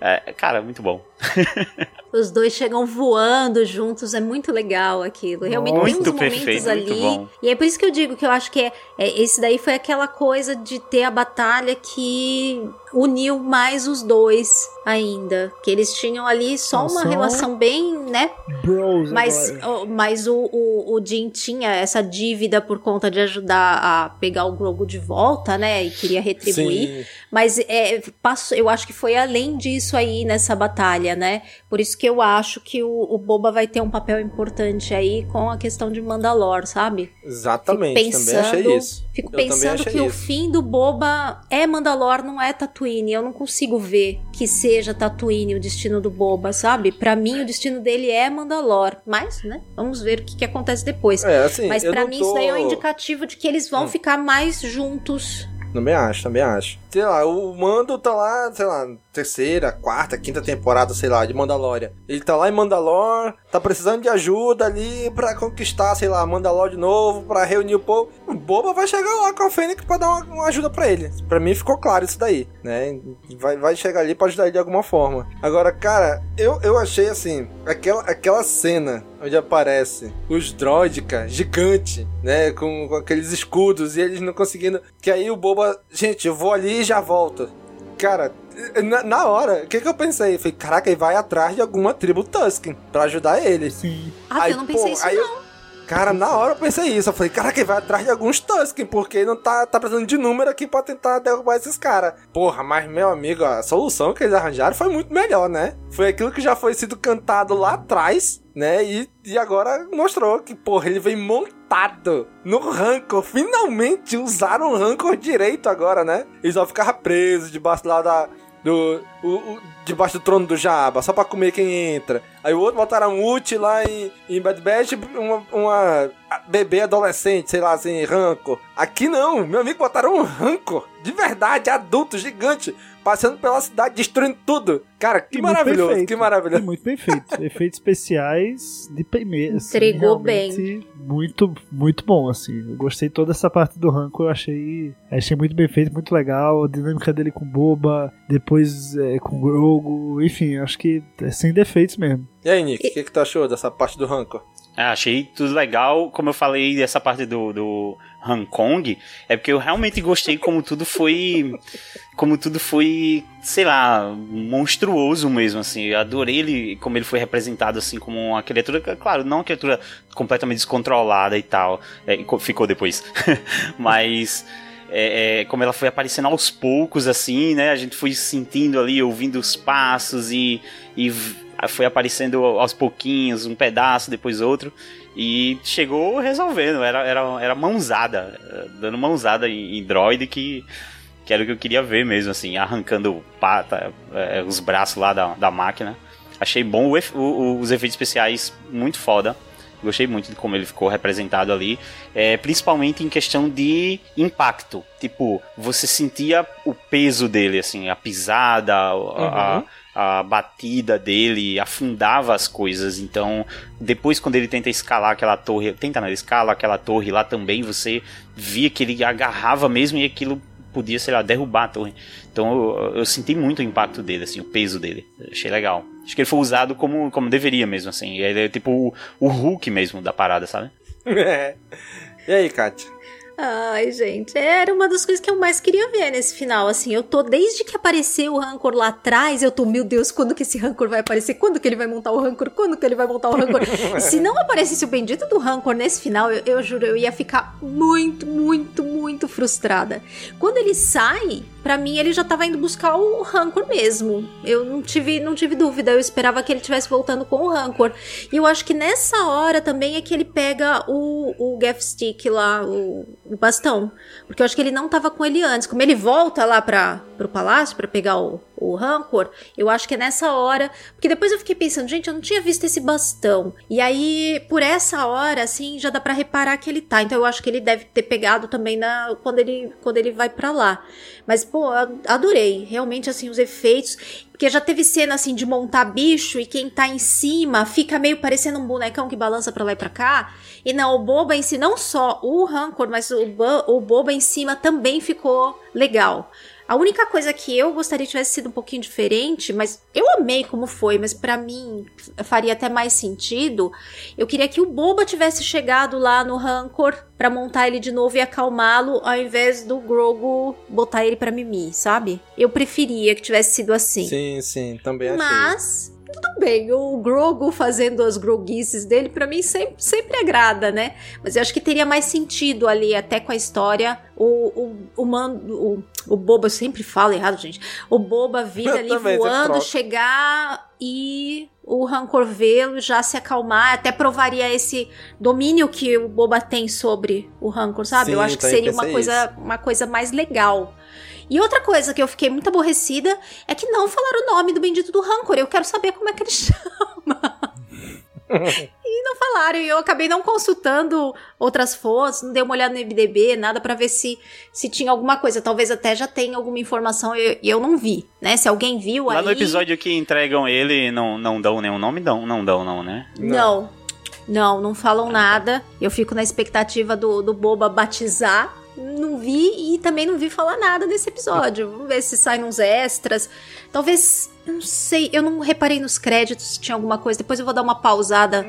É, cara, muito bom. Os dois chegam voando juntos, é muito legal aquilo. Realmente Muito tem uns momentos perfeito, ali. muito bom. E é por isso que eu digo que eu acho que é, é- esse daí foi aquela coisa de ter a batalha que uniu mais os dois ainda. Que eles tinham ali só Não, uma relação bem, né? Bros Mas, agora. o- mas o, o, o Jin tinha essa dívida por conta de ajudar a pegar o Grogu de volta, né? E queria retribuir. Sim. Mas é, passou, eu acho que foi além disso aí nessa batalha, né? Por isso que eu acho que o, o Boba vai ter um papel importante aí com a questão de Mandalor, sabe? Exatamente, também achei isso. Fico Eu pensando que o isso. fim do Boba é Mandalor, não é Tatooine. Eu não consigo ver que seja Tatooine o destino do Boba, sabe? Pra mim, o destino dele é Mandalor. Mas, né? Vamos ver o que, que acontece depois. É, assim, Mas não mim, tô- isso daí é um indicativo de que eles vão Hum. ficar mais juntos. Também acho, também acho. Sei lá, o Mando tá lá, sei lá, terceira, quarta, quinta temporada, sei lá, de Mandalorian. Ele tá lá em Mandalor, tá precisando de ajuda ali pra conquistar, sei lá, Mandalor de novo, pra reunir o povo. O Boba vai chegar lá com a Fênix pra dar uma, uma ajuda pra ele. Pra mim ficou claro isso daí, né? Vai, vai chegar ali pra ajudar ele de alguma forma. Agora, cara, eu, eu achei assim, aquela, aquela cena onde aparece os droidica gigante, né? Com, com aqueles escudos e eles não conseguindo. Que aí o Boba, gente, eu vou ali e já volto. Cara, na, na hora, o que, que eu pensei? Falei, caraca, ele vai atrás de alguma tribo Tusken pra ajudar ele. Sim. Ah, eu não pensei isso aí não. eu- Cara, na hora eu pensei isso. Eu falei, caraca, ele vai atrás de alguns Tusken, porque não tá, tá precisando de número aqui pra tentar derrubar esses caras. Porra, mas meu amigo, a solução que eles arranjaram foi muito melhor, né? Foi aquilo que já foi sido cantado lá atrás, né? E, e agora mostrou que, porra, ele vem montado no Rancor. Finalmente usaram o Rancor direito agora, né? Ele só ficava preso debaixo lá da. Do, o, o- debaixo do trono do Jabba, só pra comer quem entra. Aí o outro botaram um Uchi lá em, em Bad Batch, uma, uma bebê adolescente, sei lá, assim, Rancor. Aqui não, meu amigo botaram um Rancor, de verdade, adulto, gigante, passando pela cidade, destruindo tudo. Cara, que E maravilhoso, perfeito. que maravilhoso. E muito bem feito. Efeitos especiais de primeira. assim, Entregou realmente Muito, muito bom, assim. Eu gostei toda essa parte do Ranco, eu achei, achei muito bem feito, muito legal. A dinâmica dele com Boba, depois é, com Grogu, enfim, acho que é sem defeitos mesmo. E aí, Nick, o que, que tu achou dessa parte do Rancor? Ah, achei tudo legal. Como eu falei dessa parte do, do Hong Kong, é porque eu realmente gostei como tudo foi. Como tudo foi, sei lá, monstruoso mesmo, assim. Eu adorei ele, como ele foi representado, assim, como uma criatura, claro, não uma criatura completamente descontrolada e tal. É, co- ficou depois. Mas. é, é, como ela foi aparecendo aos poucos, assim, né? A gente foi sentindo ali, ouvindo os passos e, e foi aparecendo aos pouquinhos, um pedaço, depois outro. E chegou resolvendo, era, era, era mãozada, eh, dando mãozada em, em droid que, que era o que eu queria ver mesmo, assim, arrancando pata, eh, os braços lá da, da máquina. Achei bom o o- os efeitos especiais, muito foda. Gostei muito de como ele ficou representado ali, é, principalmente em questão de impacto. Tipo, você sentia o peso dele, assim, a pisada, Uhum. a batida dele afundava as coisas. Então, depois quando ele tenta escalar aquela torre, tenta ele escala aquela torre lá também, você via que ele agarrava mesmo e aquilo podia, sei lá, derrubar a torre. Então eu, eu senti muito o impacto dele, assim, o peso dele. Achei legal. Acho que ele foi usado como, como deveria mesmo, assim. Ele é tipo o, o Hulk mesmo da parada, sabe? É. E aí, Kátia? Ai, gente, era uma das coisas que eu mais queria ver nesse final. Assim, eu tô, desde que apareceu o Rancor lá atrás, eu tô, meu Deus, quando que esse Rancor vai aparecer? Quando que ele vai montar o Rancor? Quando que ele vai montar o Rancor? Se não aparecesse o bendito do Rancor nesse final, eu, eu juro, eu ia ficar muito, muito, muito frustrada. Quando ele sai, pra mim ele já tava indo buscar o Rancor mesmo. Eu não tive, não tive dúvida, eu esperava que ele estivesse voltando com o Rancor. E eu acho que nessa hora também é que ele pega o, o Gaff Stick lá, o, o bastão. Porque eu acho que ele não tava com ele antes. Como ele volta lá para pro palácio pra pegar o, o Rancor, eu acho que é nessa hora. Porque depois eu fiquei pensando, gente, eu não tinha visto esse bastão. E aí, por essa hora, assim, já dá pra reparar que ele tá. Então eu acho que ele deve ter pegado também na, quando, ele, quando ele vai pra lá. Mas, pô, adorei. Realmente, assim, os efeitos. Porque já teve cena assim de montar bicho e quem tá em cima fica meio parecendo um bonecão que balança pra lá e pra cá. E não, o boba em si, não só o Rancor, mas o, o Boba em cima também ficou legal. A única coisa que eu gostaria que tivesse sido um pouquinho diferente, mas eu amei como foi, mas para mim faria até mais sentido. Eu queria que o Boba tivesse chegado lá no Rancor para montar ele de novo e acalmá-lo, ao invés do Grogu botar ele para mimir, sabe? Eu preferia que tivesse sido assim. Sim, sim, também achei. Mas tudo bem, o Grogu fazendo as groguices dele, para mim sempre, sempre agrada, né? Mas eu acho que teria mais sentido ali, até com a história, o, o, o, mando, o, o Boba, eu sempre falo errado, gente. O Boba vir ali voando, chegar e o Rancor vê-lo já se acalmar, até provaria esse domínio que o Boba tem sobre o Rancor, sabe? Sim, eu acho que seria uma coisa, uma coisa mais legal. E outra coisa que eu fiquei muito aborrecida é que não falaram o nome do bendito do Rancor. Eu quero saber como é que ele chama. e não falaram, e eu acabei não consultando outras fontes, não dei uma olhada no MDB, nada para ver se, se tinha alguma coisa. Talvez até já tenha alguma informação e eu, eu, não vi, né? Se alguém viu Lá aí... no episódio que entregam ele, não, não dão nenhum nome? Não, não dão, não, né? Não. Não, não falam nada. Eu fico na expectativa do, do Boba batizar não vi e também não vi falar nada desse episódio. Vamos ver se sai uns extras. Talvez, eu não sei, eu não reparei nos créditos se tinha alguma coisa. Depois eu vou dar uma pausada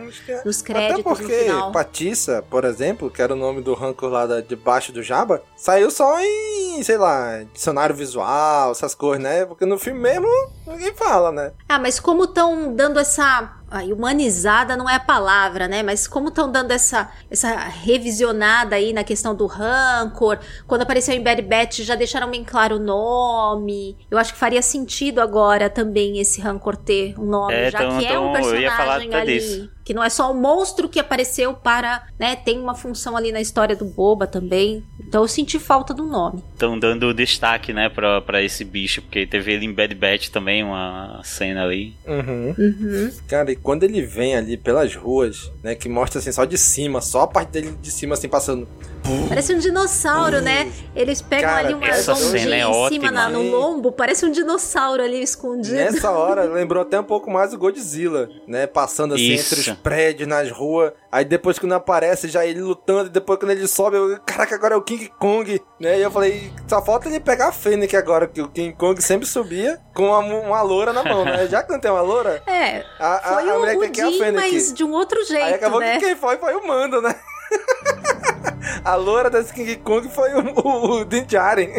nos créditos Até porque Patissa, por exemplo, que era o nome do rancor lá da, debaixo do Jabba, saiu só em, sei lá, dicionário visual, essas coisas, né? Porque no filme mesmo ninguém fala, né? Ah, mas como estão dando essa Ai, humanizada não é a palavra, né? Mas como estão dando essa, essa revisionada aí na questão do rancor, quando apareceu em Bad Batch já deixaram bem claro o nome. Eu acho que faria sentido agora também esse rancor ter um nome, é, já então, que é um personagem ali. Disso. Que não é só o monstro que apareceu para, né? Tem uma função ali na história do Boba também. Então eu senti falta do nome. Estão dando destaque, né, pra, pra esse bicho, porque teve ele em Bad Batch também, uma cena ali. Uhum. Uhum. Cara, e quando ele vem ali pelas ruas, né, que mostra assim só de cima, só a parte dele de cima assim passando. Parece um dinossauro, né? Eles pegam Cara, ali uma cena é em ótima. cima na- no lombo, parece um dinossauro ali escondido. Nessa hora, lembrou até um pouco mais o Godzilla, né? Passando assim Isso. entre os prédios, nas ruas. Aí depois quando aparece, já ele lutando. E depois quando ele sobe, eu, caraca, agora é o King Kong, né? E eu falei, só falta ele pegar a Fênix agora, que o King Kong sempre subia com uma, uma loura na mão, né? Já que não tem uma loura, É, a, a, foi a o, o é a Jim, Fênix. mas de um outro jeito, Aí acabou né? que quem foi foi o Mando, né? a loura desse King Kong foi o, o, o Din Djarin.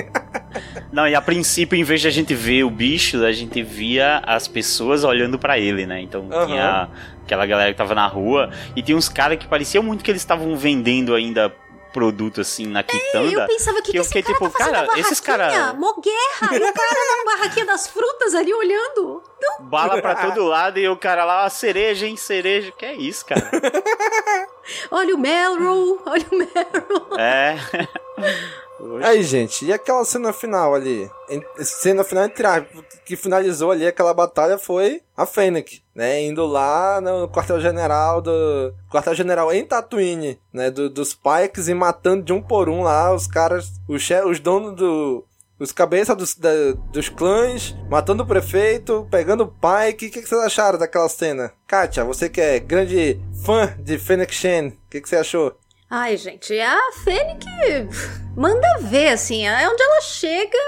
Não, e a princípio, em vez de a gente ver o bicho, a gente via as pessoas olhando pra ele, né? Então Aham. tinha aquela galera que tava na rua e tinha uns caras que pareciam muito que eles estavam vendendo ainda produto assim na quitanda. Eu pensava que, que eu esse fiquei cara tipo, tá fazendo cara, esses caras Mó guerra, e o cara na barraquinha das frutas ali olhando. Não, bala pra todo lado e o cara lá, "Ah, cereja, hein, cereja. Que é isso, cara? olha o Melrow, olha o Melrow. é. Aí, gente, e aquela cena final ali? Cena final entre que finalizou ali aquela batalha foi a Fennec, né? Indo lá no quartel-general do... Quartel-general em Tatooine, né? Do, dos Pikes e matando de um por um lá os caras, os, che- os donos do... Os cabeças dos, da- dos clãs, matando o prefeito, pegando o Pike. O que, que vocês acharam daquela cena? Kátia, você que é grande fã de Fennec Shen, o que, que você achou? Ai, gente, a Fênix manda ver, assim, é onde ela chega,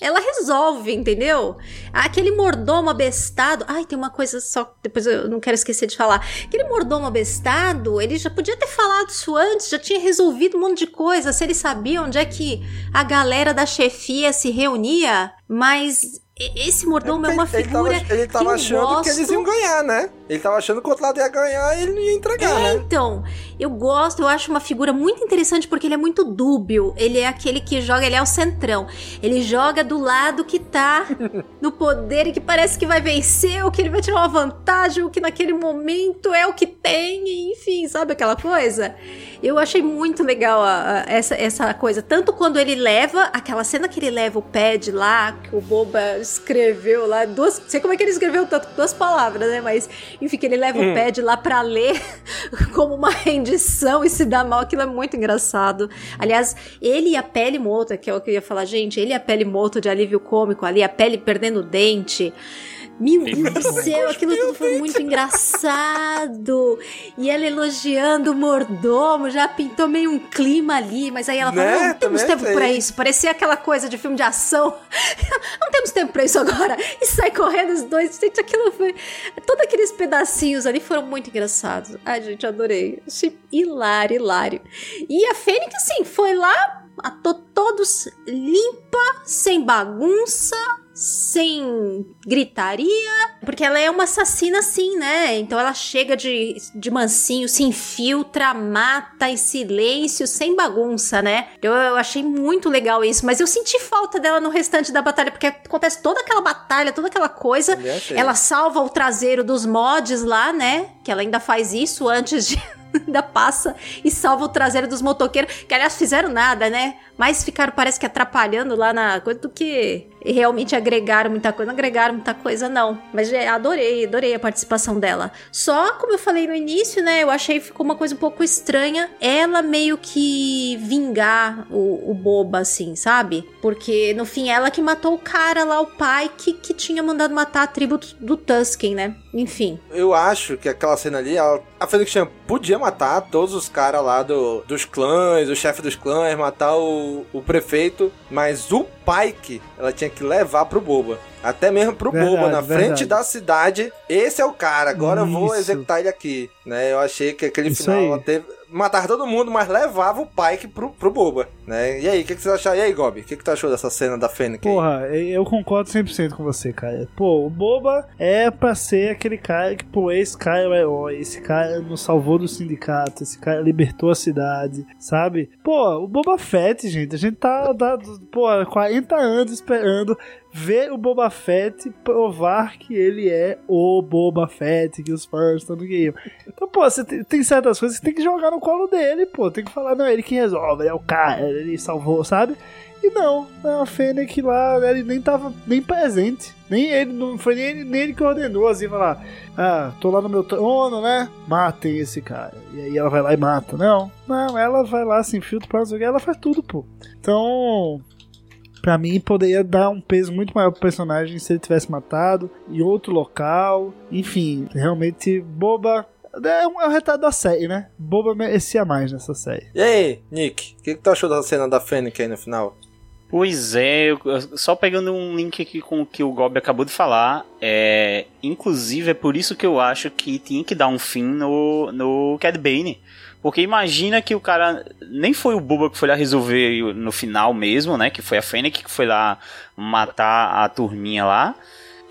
ela resolve, entendeu? Aquele mordomo abestado. Ai, tem uma coisa só, depois eu não quero esquecer de falar. Aquele mordomo abestado, ele já podia ter falado isso antes, já tinha resolvido um monte de coisa. Se ele sabia onde é que a galera da chefia se reunia, mas esse mordomo é, uma ele figura tava, ele tava que achando gosto. que eles iam ganhar, né? Ele tava achando que o outro lado ia ganhar e ele não ia entregar, É, né? então, eu gosto, eu acho uma figura muito interessante porque ele é muito dúbio. Ele é aquele que joga, ele é o centrão. Ele joga do lado que tá no poder e que parece que vai vencer, ou que ele vai tirar uma vantagem, ou que naquele momento é o que tem, enfim, sabe aquela coisa? Eu achei muito legal a- a- essa, essa coisa. Tanto quando ele leva, aquela cena que ele leva o pad lá, que o Boba escreveu lá, duas. Sei como é que ele escreveu tanto, duas palavras, né? Mas, enfim, que ele leva Hum. o pad lá pra ler como uma rendição e se dá mal, aquilo é muito engraçado. Aliás, ele e a pele morta, que é o que eu ia falar, gente, ele e a pele morta de alívio cômico ali, a pele perdendo o dente. Meu Deus do céu, aquilo tudo foi muito engraçado. E ela elogiando o mordomo, já pintou meio um clima ali, mas aí ela falou: Né? não temos Também tempo pra sei. isso. Parecia aquela coisa de filme de ação. não temos tempo pra isso agora. E sai correndo os dois. Gente, aquilo foi. Todos aqueles pedacinhos ali foram muito engraçados. Ai, gente, adorei. Achei hilário, hilário. E a Fênix, assim, foi lá, matou todos limpa, sem bagunça, sem gritaria, porque ela é uma assassina assim, né? Então ela chega de, de mansinho, se infiltra, mata em silêncio, sem bagunça, né? Eu, eu achei muito legal isso, mas eu senti falta dela no restante da batalha, porque acontece toda aquela batalha, toda aquela coisa. Ela salva o traseiro dos mods lá, né? Que ela ainda faz isso antes de. Ainda passa e salva o traseiro dos motoqueiros, que aliás fizeram nada, né? Mas ficaram, parece que atrapalhando lá na coisa do que realmente agregaram muita coisa. Não agregaram muita coisa, não. Mas é, adorei, adorei a participação dela. Só, como eu falei no início, né? Eu achei que ficou uma coisa um pouco estranha. Ela meio que vingar o, o boba, assim, sabe? Porque no fim ela que matou o cara lá, o pai, que, que tinha mandado matar a tribo do, do Tusken, né? Enfim. Eu acho que aquela cena ali, ela, a Chan podia matar todos os caras lá do, dos clãs, o chefe dos clãs, matar o, o prefeito, mas o Pike ela tinha que levar pro Boba. Até mesmo pro Verdade, Boba, na verdade. frente da cidade. Esse é o cara, agora eu vou Isso. executar ele aqui. Né? Eu achei que aquele Isso final teve. Matar todo mundo, mas levava o Pike pro, pro Boba. Né? E aí, o que, que você achou? E aí, Gobi, o que, que tu achou dessa cena da Fênix? Porra, eu concordo 100% com você, cara. Pô, o Boba é pra ser aquele cara que, pô, esse cara é o herói, esse cara nos salvou do sindicato, esse cara libertou a cidade, sabe? Pô, o Boba Fett, gente, a gente tá, tá pô, 40 anos esperando ver o Boba Fett provar que ele é o Boba Fett, que os fãs estão no game. Então, pô, você tem, tem certas coisas que tem que jogar no colo dele, pô. Tem que falar, não, é ele que resolve, ele é o cara, ele salvou, sabe? E não, a Fennec lá, ele nem tava nem presente. Nem ele, não foi nem ele, nem ele que ordenou, assim, falar, ah, tô lá no meu trono, né? Matem esse cara. E aí ela vai lá e mata. Não, não, ela vai lá, se infiltra pra o ela faz tudo, pô. Então, Pra mim, poderia dar um peso muito maior pro personagem se ele tivesse matado em outro local. Enfim, realmente, boba. É um, é um retrato da série, né? Boba merecia mais nessa série. E aí, Nick, o que, que tu achou da cena da Fênix aí no final? Pois é, eu- só pegando um link aqui com o que o Gob acabou de falar, é, inclusive é por isso que eu acho que tinha que dar um fim no, no Cad Bane. Porque imagina que o cara nem foi o Boba que foi lá resolver no final mesmo, né? Que foi a Fennec que foi lá matar a turminha lá.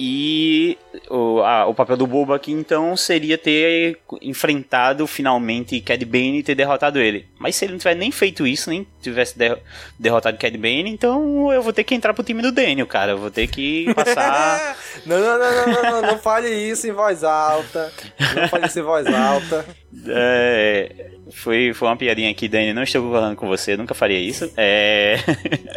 E o, a- o papel do Boba aqui então seria ter enfrentado finalmente Cad Bane e ter derrotado ele. Mas se ele não tivesse nem feito isso, nem tivesse der- derrotado Cad Bane, então eu vou ter que entrar pro time do Daniel, cara. Eu vou ter que passar. Não, não, não, não, não, não, não fale isso em voz alta. Não fale isso em voz alta. É, foi, foi uma piadinha aqui, Dani. Não estou concordando com você, nunca faria isso. É,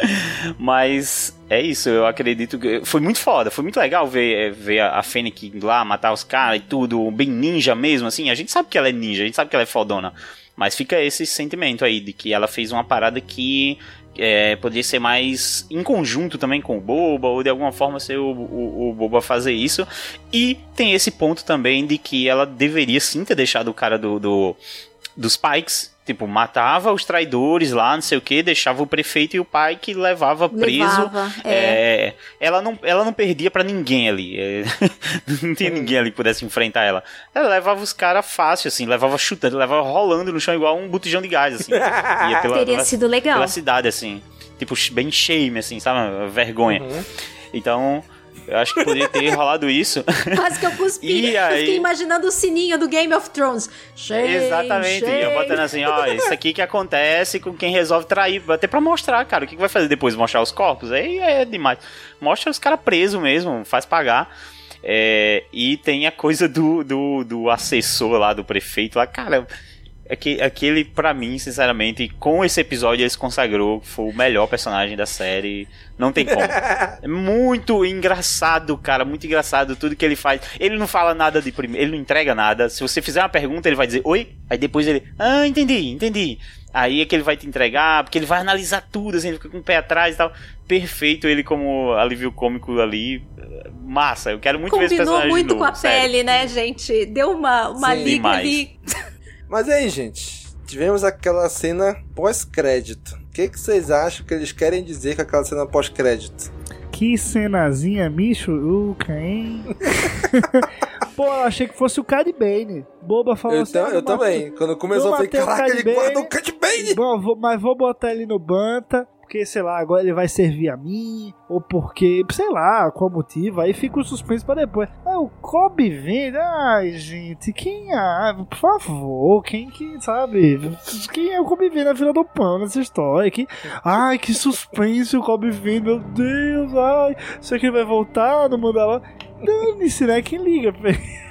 mas é isso, eu acredito que. Foi muito foda, foi muito legal ver, ver a, a Fennec lá matar os caras e tudo, bem ninja mesmo, assim. A gente sabe que ela é ninja, a gente sabe que ela é fodona. Mas fica esse sentimento aí de que ela fez uma parada que é, poderia ser mais em conjunto também com o Boba, ou de alguma forma ser o, o, o Boba fazer isso. E tem esse ponto também de que ela deveria sim ter deixado o cara do, do dos Pikes. Tipo, matava os traidores lá, não sei o que, deixava o prefeito e o pai que levava preso. Levava, é. É, ela, não, ela não perdia pra ninguém ali. É, não tinha ninguém ali que pudesse enfrentar ela. Ela levava os caras fácil, assim, levava chutando, levava rolando no chão igual um botijão de gás, assim. Ia pela, Teria pela- sido legal. Pela cidade, assim. Tipo, bem shame, assim, sabe? Vergonha. Uhum. Então, eu acho que poderia ter rolado isso. Quase que eu cuspi. E Eu aí? fiquei imaginando o sininho do Game of Thrones. Shame, Exatamente, shame. ia botando assim, ó, isso aqui que acontece com quem resolve trair, até pra mostrar, cara, o que, que vai fazer depois? Mostrar os corpos? Aí é demais. Mostra os caras presos mesmo, faz pagar. É, e tem a coisa do, do, do assessor lá, do prefeito lá, cara. É que aquele, para mim, sinceramente, com esse episódio, ele se consagrou. Foi o melhor personagem da série. Não tem como. é muito engraçado, cara. Muito engraçado tudo que ele faz. Ele não fala nada de primeiro. Ele não entrega nada. Se você fizer uma pergunta, ele vai dizer oi. Aí depois ele. Ah, entendi, entendi. Aí é que ele vai te entregar, porque ele vai analisar tudo, assim, ele fica com o pé atrás e tal. Perfeito ele como alívio cômico ali. Massa, eu quero muito Combinou ver esse personagem muito novo, com a sério. pele, né, gente? Deu uma, uma Sim, liga demais. ali. Mas aí, gente? Tivemos aquela cena pós-crédito. O que, que vocês acham que eles querem dizer com aquela cena pós-crédito? Que cenazinha michuruca, hein? Pô, eu achei que fosse o Cad Bane. Boba falou Eu, assim. "Ah, eu não também. Quando começou, eu falei, caraca, ele Bane." guardou o Cad Bane! Bom, vou- mas vou botar ele no Banta, porque, sei lá, agora ele vai servir a mim, ou porque, sei lá, qual motivo, aí fica o suspense pra depois. Ah, o Kobe vende? Ai, gente, quem é? Por favor, quem que, sabe? Quem é o Kobe vende na fila do pão nessa história? Que, ai, que suspense o Kobe vende, meu Deus, ai, será que ele vai voltar no Mandalorian? Dane-se, né? Quem liga pra ele?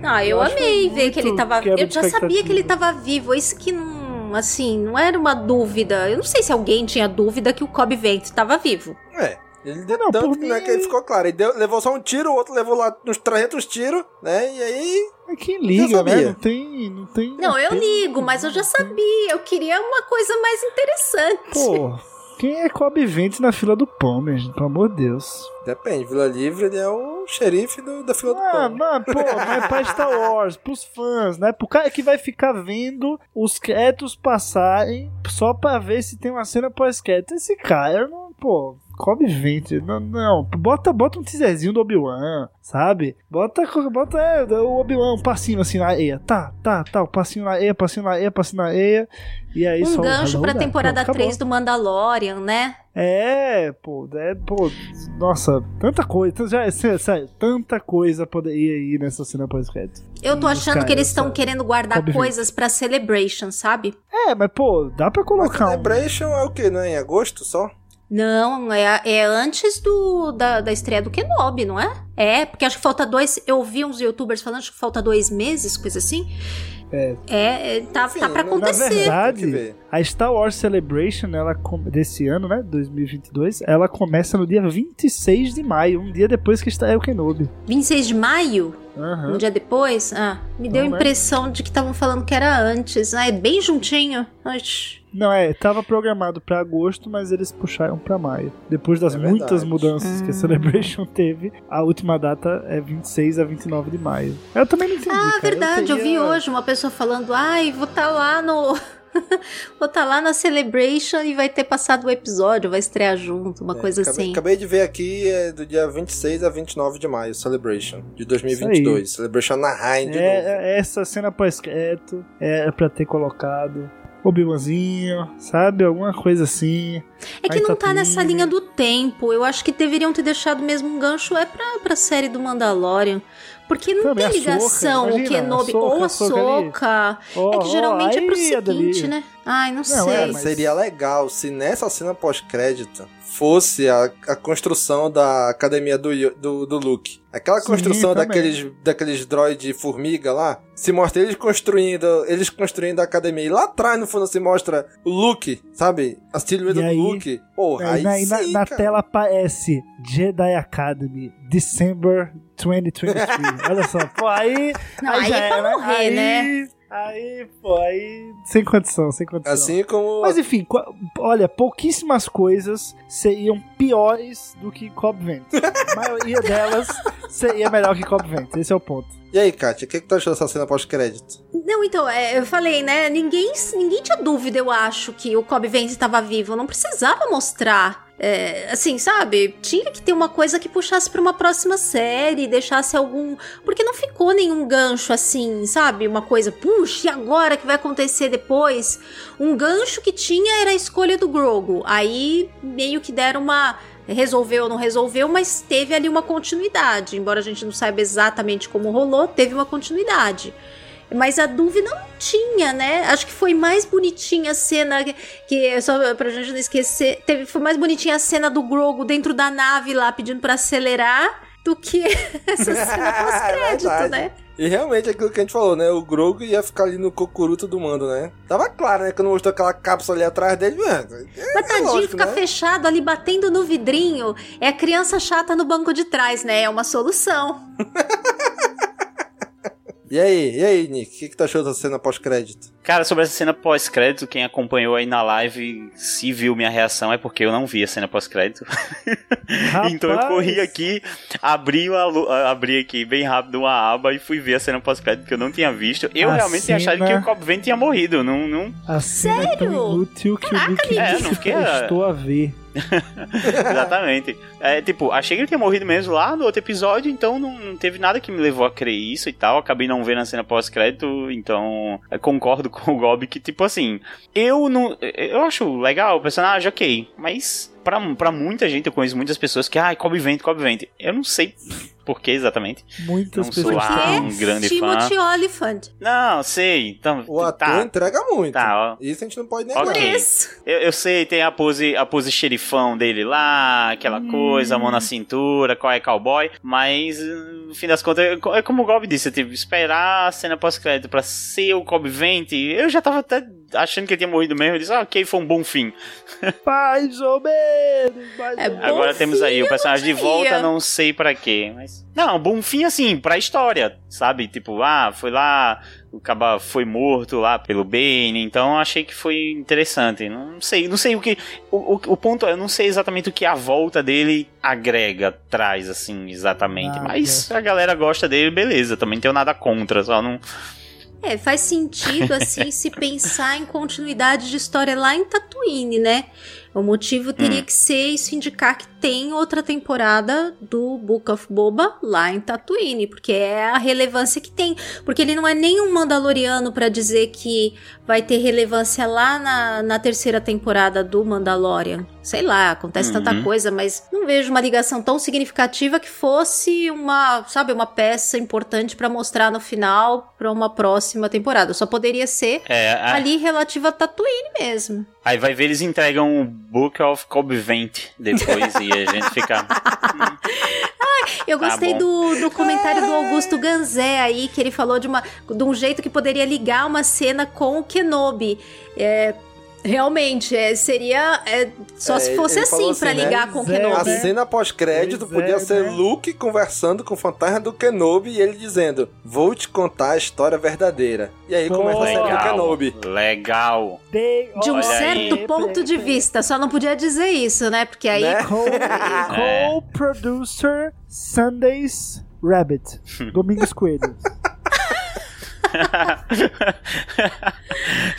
Não, eu, Eu amei ver que ele tava. Eu já sabia que ele tava vivo. Isso que não. Assim, não era uma dúvida. Eu não sei se alguém tinha dúvida que o Kobe Vento tava vivo. É. Ele deu Não, tanto que, né, mim- que ele ficou claro. Ele deu- levou só um tiro, o outro levou lá uns 300 tiros, né? E aí. É Quem liga, né? Não tem. Não, tem, Não, eu tem- ligo, mas eu já sabia. Eu queria uma coisa mais interessante. Pô, quem é Kobe Vente na fila do pão, gente? Pelo amor de Deus. Depende, Vila Livre ele é o xerife do- da fila do Ah, pão. mano, pô, mas pra Star Wars, pros fãs, né? Pro cara que vai ficar vendo os créditos passarem só pra ver se tem uma cena pós-crédito. Esse cara, não, pô, Kobe Vente, não, não, bota, bota um teaserzinho do Obi-Wan, sabe? Bota, bota é, o Obi-Wan, um passinho assim na areia, tá, tá, tá, um passinho na areia, passinho na areia, passinho na areia, e aí só um gancho pra temporada Pronto, 3 acabou. do Mandalorian, né? É, pô, é, pô, nossa, tanta coisa, já, sé- sério, tanta coisa poderia ir nessa cena pós-crédito. Eu tô os achando que eles estão querendo guardar Kobe coisas pra Celebration, sabe? É, mas pô, dá pra Mas colocar um... Celebration é o que, né? Em agosto só? Não, é, é antes do, da, da estreia do Kenobi, não é? É, porque acho que falta dois. Eu vi uns youtubers falando acho que falta dois meses, coisa assim. É, É, é, tá, tá pra na- na acontecer. Que verdade, ver. a Star Wars Celebration, ela com- desse ano, né, 2022, ela começa no dia 26 de maio, um dia depois que está o Kenobi. 26 de maio, Aham. um dia depois. Ah, me deu a né? impressão de que estavam falando que era antes. Ah, é bem juntinho. Oxi. Não, é, tava programado pra agosto, mas eles puxaram pra maio. Depois das É muitas verdade. mudanças que a Celebration teve, a última data é 26 a 29 de maio. Eu também não entendi, Ah, cara. verdade, eu, vi teria- hoje uma pessoa falando, ai, vou estar lá no. vou estar lá na Celebration e vai ter passado o episódio, vai estrear junto, uma É, coisa acabei, assim. Acabei de ver aqui, é do dia 26 a 29 de maio, Celebration, de 2022. Celebration Anaheim de novo. É, é, essa cena pós-crédito era pra ter colocado Obi-Wanzinho, sabe? Alguma coisa assim. É que não tá Tatooine. nessa linha do tempo. Eu acho que deveriam ter deixado mesmo um gancho é pra, pra série do Mandalorian. Porque não Também tem ligação o imagina, Kenobi a Ahsoka, ou a. Soca. Ó, é que geralmente é pro seguinte, né? Ai, não, Não, sei. é, mas- Seria legal se nessa cena pós-crédito fosse a, a construção da academia do, do, do Luke. Aquela Sim, construção também. daqueles, daqueles droid formiga lá. Se mostra eles construindo, eles construindo a academia. E lá atrás, no fundo, se mostra o Luke, sabe? A silhueta do aí- Luke. Porra, aí, Aí na, sim, na cara. tela aparece Jedi Academy, December 2023. Olha só, pô, aí. Não, aí já é pra era. morrer, aí, né? Aí, pô, aí. Sem condição, sem condição. Assim como... Mas enfim, olha, pouquíssimas coisas seriam piores do que Cobb Vent. A maioria delas seria melhor que Cobb Vent. Esse é o ponto. E aí, Kátia, o que, que tu achou dessa cena pós-crédito? Não, então, é, eu falei, né? Ninguém, ninguém tinha dúvida, eu acho, que o Kobe Vance estava vivo. Não precisava mostrar. É, assim, sabe? Tinha que ter uma coisa que puxasse pra uma próxima série, deixasse algum. Porque não ficou nenhum gancho assim, sabe? Uma coisa, puxa, e agora que vai acontecer depois? Um gancho que tinha era a escolha do Grogu. Aí meio que deram uma. Resolveu ou não resolveu, mas teve ali uma continuidade. Embora a gente não saiba exatamente como rolou, teve uma continuidade. Mas a dúvida não tinha, né? Acho que foi mais bonitinha a cena que, que só pra gente não esquecer, teve, foi mais bonitinha a cena do Grogu dentro da nave lá pedindo pra acelerar. do que essa cena pós-crédito, verdade. né? E realmente aquilo que a gente falou, né? O Grogu ia ficar ali no cocuruto do mando, né? Tava claro, né? Quando mostrou aquela cápsula ali atrás dele, mano. É, Mas tadinho, lógico, fica né? fechado ali batendo no vidrinho. É a criança chata no banco de trás, né? É uma solução. E aí, e aí, Nick? O que, que tu achou da cena pós-crédito? Cara, sobre essa cena pós-crédito, quem acompanhou aí na live, se viu minha reação, é porque eu não vi a cena pós-crédito. então eu corri aqui, abri, uma, lu- abri aqui bem rápido uma aba e fui ver a cena pós-crédito que eu não tinha visto. Eu A realmente tinha achado cena- que o Cobb Vane tinha morrido. Não, não... A cena é tão inútil que o Nick É, não fiquei- estou a ver. Exatamente. É, tipo, achei que ele tinha morrido mesmo lá no outro episódio, então não, não teve nada que me levou a crer isso e tal. Acabei não vendo a cena pós-crédito, então eu concordo com o Gob que, tipo assim, eu não. Eu acho legal o personagem, ok, mas. Pra, pra muita gente, eu conheço muitas pessoas que, ai, Cobb Vente, Cobb Vente. Eu não sei por que exatamente. Muitas não sou pessoas lá têm. um grande fã. Timothy Olyphant. Não, sei. Então, O ator tá, entrega muito. Tá, ó. Isso a gente não pode negar. Ok. Eu, eu sei, tem a pose, a pose xerifão dele lá, aquela coisa, a mão na cintura, qual é cowboy, mas no fim das contas, é como o Gob disse, tipo, esperar a cena pós-crédito pra ser o Cobb Vente, eu já tava até achando que ele tinha morrido mesmo, eu disse, ah, ok, foi um bom fim. Mais ou menos, mais É menos. Agora temos aí o personagem de volta, não sei pra quê, mas... Não, bom fim assim, pra história, sabe? Tipo, ah, foi lá, o Caba foi morto lá pelo Bane, então achei que foi interessante. Não sei, não sei o que... O, o, o ponto é, eu não sei exatamente o que a volta dele agrega, traz, assim, exatamente. Ah, mas a galera gosta dele, beleza, também não tenho nada contra, só não... É, faz sentido, assim, se pensar em continuidade de história lá em Tatooine, né? O motivo teria Hum. que ser isso indicar que tem outra temporada do Book of Boba lá em Tatooine, porque é a relevância que tem. Porque ele não é nem um Mandaloriano pra dizer que vai ter relevância lá na, na terceira temporada do Mandalorian. Sei lá, acontece tanta Uhum. coisa, mas não vejo uma ligação tão significativa que fosse uma, sabe, uma peça importante pra mostrar no final pra uma próxima temporada. Só poderia ser É, a- ali relativa a Tatooine mesmo. Aí vai ver, eles entregam o Book of Cobb Vente depois e a gente fica... Eu Tá gostei bom. do, do comentário do Augusto Ganzé aí, que ele falou de, uma, de um jeito que poderia ligar uma cena com o Kenobi. É, realmente, é, seria é, só É, se fosse falou assim pra assim, né? ligar com o Kenobi. A cena pós-crédito podia é, ser né? Luke conversando com o fantasma do Kenobi e ele dizendo: Vou te contar a história verdadeira. E aí começa a série do Kenobi. legal. De um Olha certo aí. ponto de vista, só não podia dizer isso, né? Porque aí Né? Co- É. Co-producer Sundays Rabbit. Domingos Coelhos.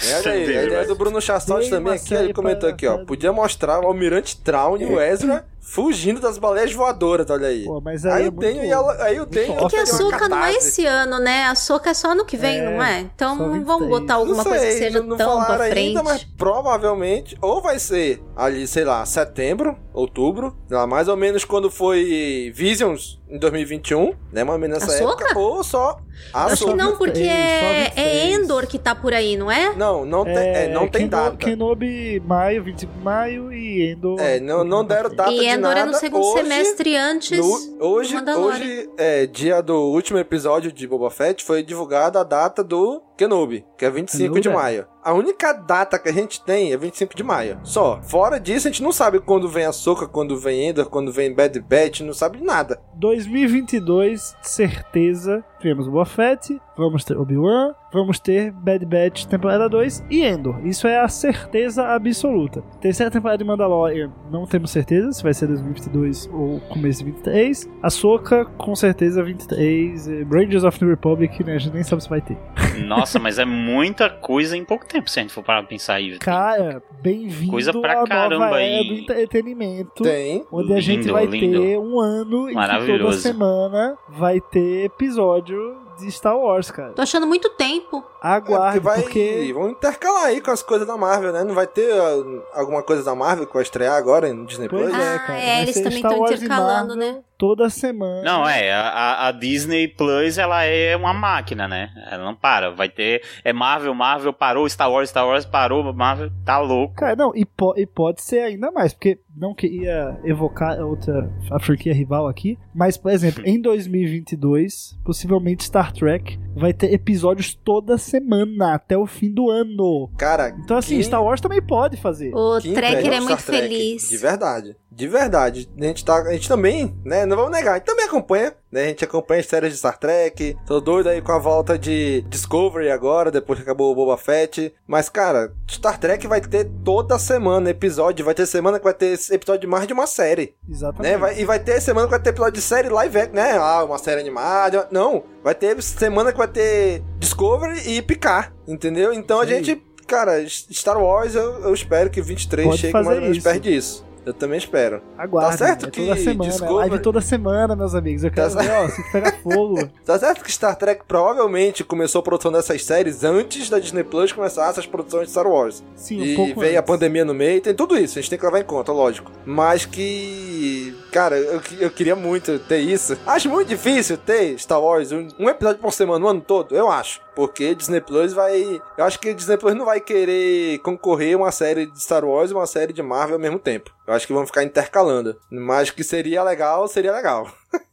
É, olha aí, a ideia do Bruno Chassotti também aqui, ele comentou aqui, ó. Podia mostrar o Almirante Traun e o Ezra fugindo das baleias voadoras, olha aí. Pô, mas aí, Aí é eu tenho, muito- e ela- aí eu tenho. É que a Soca não é esse ano, né? A Soca é só ano que vem, É, não é? Então não 23. vamos botar alguma não sei, coisa que seja não tão falaram pra frente. ainda, mas provavelmente ou vai ser ali, sei lá, setembro, outubro, sei lá, mais ou menos quando foi Visions em 2021, né, mais ou menos nessa Ahsoka? época, ou só a Acho que Ahsoka. não, porque 23, é, é 23. Endor que tá por aí, não é? Não, não tem, é, não tem Keno- data. Kenobi, maio, 25 de maio e Endor. É, não, não deram data E de Nada. é no segundo Hoje- semestre antes No- hoje, hoje é dia do último episódio de Boba Fett, foi divulgada a data do Kenobi, que é 25 de Kenobi. maio. A única data que a gente tem é 25 de maio. Só. Fora disso, a gente não sabe quando vem a Soca, quando vem Endor, quando vem Bad Batch, não sabe de nada. 2022, certeza, tivemos Boba Fett, vamos ter Obi-Wan, vamos ter Bad Batch temporada 2 e Endor. Isso é a certeza absoluta. Terceira temporada de Mandalorian, não temos certeza se vai ser 2022 ou começo de 23. Ahsoka, com certeza 23. eh, Rangers of the Republic, né, a gente nem sabe se vai ter. Nossa, mas é muita coisa em pouco tempo, se a gente for parar pra pensar aí. Cara, bem-vindo Coisa pra à caramba nova aí. do entretenimento. Tem. Onde a gente Lindo, vai lindo. ter um ano que toda semana vai ter episódio de Star Wars, cara. Tô achando muito tempo. Aguarde, É, vai, porque Vão intercalar aí com as coisas da Marvel, né? Não vai ter ah, alguma coisa da Marvel que vai estrear agora no Disney Pois Plus? é, ah, cara, é, eles também estão intercalando, né? toda semana. Não, é, a- a, a Disney Plus, ela é uma máquina, né? Ela não para, vai ter, é Marvel, Marvel parou, Star Wars, Star Wars parou, Marvel tá louco. Cara, não, e, po- e pode ser ainda mais, porque não queria evocar outra a franquia rival aqui, mas por exemplo, em 2022, possivelmente Star Trek vai ter episódios toda semana até o fim do ano. Cara, então assim, que- Star Wars também pode fazer. O inveja é muito Trek, feliz. De verdade. De verdade. A gente, tá, a gente também, né? Não vamos negar, a gente também acompanha, né? A gente acompanha as séries de Star Trek. Tô doido aí com a volta de Discovery agora, depois que acabou o Boba Fett. Mas, cara, Star Trek vai ter toda semana episódio. Vai ter semana que vai ter episódio de mais de uma série. Exatamente. Né? Vai- e vai ter semana que vai ter episódio de série live action, né? Ah, uma série animada. Não, vai ter semana que vai ter Discovery e Picard, entendeu? Então a Isso aí. gente, cara, Star Wars eu, eu espero que 23 Pode chegue mais ou menos perto disso. Eu também espero. Tá certo é que toda semana, Discovery- live toda semana, meus amigos. Eu quero Tá ver, ó, se pega fogo. Tá certo que Star Trek provavelmente começou a produção dessas séries antes da Disney Plus começar essas produções de Star Wars. Sim, um e pouco veio a antes. pandemia no meio, tem tudo isso, a gente tem que levar em conta, lógico. Mas que. Cara, eu, eu queria muito ter isso. Acho muito difícil ter Star Wars um, um episódio por semana o ano todo, eu acho. Porque Disney Plus vai. Eu acho que Disney Plus não vai querer concorrer uma série de Star Wars e uma série de Marvel ao mesmo tempo. Eu acho que vão ficar intercalando. Mas que seria legal, seria legal.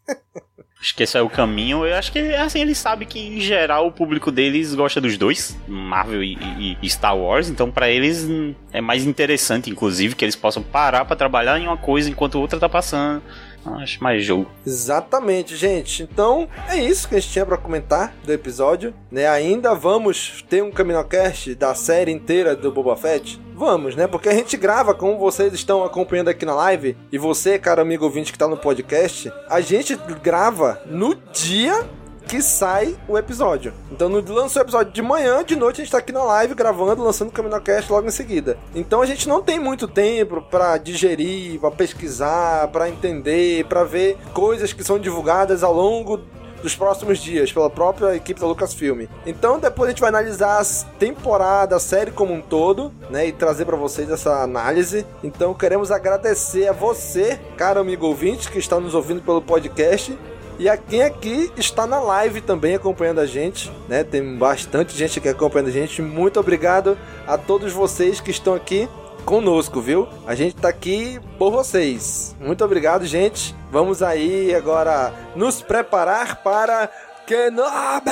Acho que esse é o caminho. Eu acho que assim eles sabem que em geral o público deles gosta dos dois, Marvel e, e- Star Wars. Então pra eles hum, é mais interessante, inclusive, que eles possam parar pra trabalhar em uma coisa enquanto outra tá passando. Acho mais jogo. Exatamente, gente. Então, é isso que a gente tinha pra comentar do episódio, né? Ainda vamos ter um Caminocast da série inteira do Boba Fett? Vamos, né? Porque a gente grava, como vocês estão acompanhando aqui na live, e você, cara amigo ouvinte que tá no podcast, a gente grava no dia que sai o episódio. Então, no o episódio de manhã, de noite a gente tá aqui na live gravando, lançando o Caminocast logo em seguida. Então a gente não tem muito tempo pra digerir, pra pesquisar, pra entender, pra ver coisas que são divulgadas ao longo dos próximos dias pela própria equipe da Lucasfilm. Então depois a gente vai analisar a temporada, a série como um todo, né, e trazer pra vocês essa análise. Então queremos agradecer a você, caro amigo ouvinte, que está nos ouvindo pelo podcast. E a quem aqui está na live também acompanhando a gente, né? Tem bastante gente aqui acompanhando a gente. Muito obrigado a todos vocês que estão aqui conosco, viu? A gente tá aqui por vocês. Muito obrigado, gente. Vamos aí agora nos preparar para Kenobi!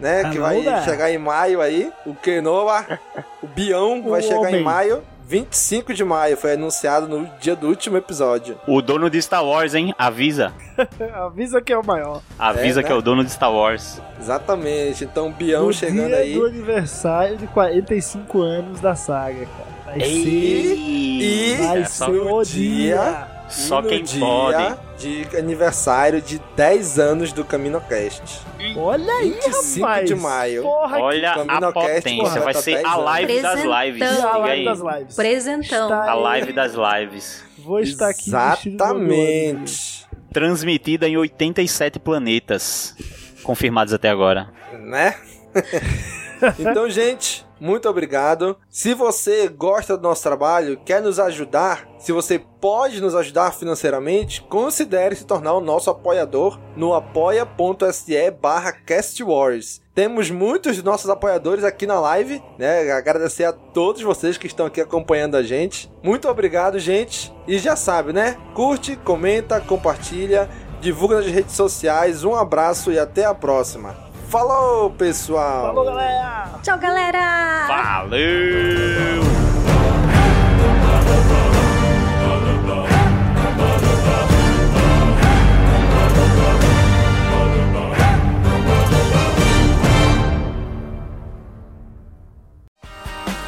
Né? Que vai chegar em maio aí. O Kenobi, o Bião vai O chegar em homem. maio. 25 de maio, foi anunciado no dia do último episódio. O dono de Star Wars, hein? Avisa. Avisa que é o maior. Avisa É, né? que é o dono de Star Wars. Exatamente. Então, Bião no chegando dia aí. do aniversário de 45 anos da saga, cara. Vai ser... E Vai é só ser o dia- dia. Só e no quem dia pode. de aniversário de 10 anos do CaminoCast. Olha aí, 25 rapaz. de maio. Porra, Olha a potência. porra, Vai ser 10 a live das lives. A Liga live aí. das lives. Presentão. Está- A live das lives. Vou estar aqui. Exatamente. Transmitida em 87 planetas. Confirmados até agora. Né? então, gente, muito obrigado. Se você gosta do nosso trabalho, quer nos ajudar, se você pode nos ajudar financeiramente, considere se tornar o nosso apoiador no apoia.se barra castwars. Temos muitos nossos apoiadores aqui na live, né? Agradecer a todos vocês que estão aqui acompanhando a gente. Muito obrigado, gente. E já sabe, né? Curte, comenta, compartilha, divulga nas redes sociais. Um abraço e até a próxima. Falou, pessoal! Falou, galera! Tchau, galera! Valeu!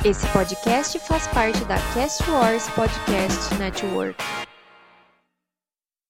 Esse podcast faz parte da Cast Wars Podcast Network.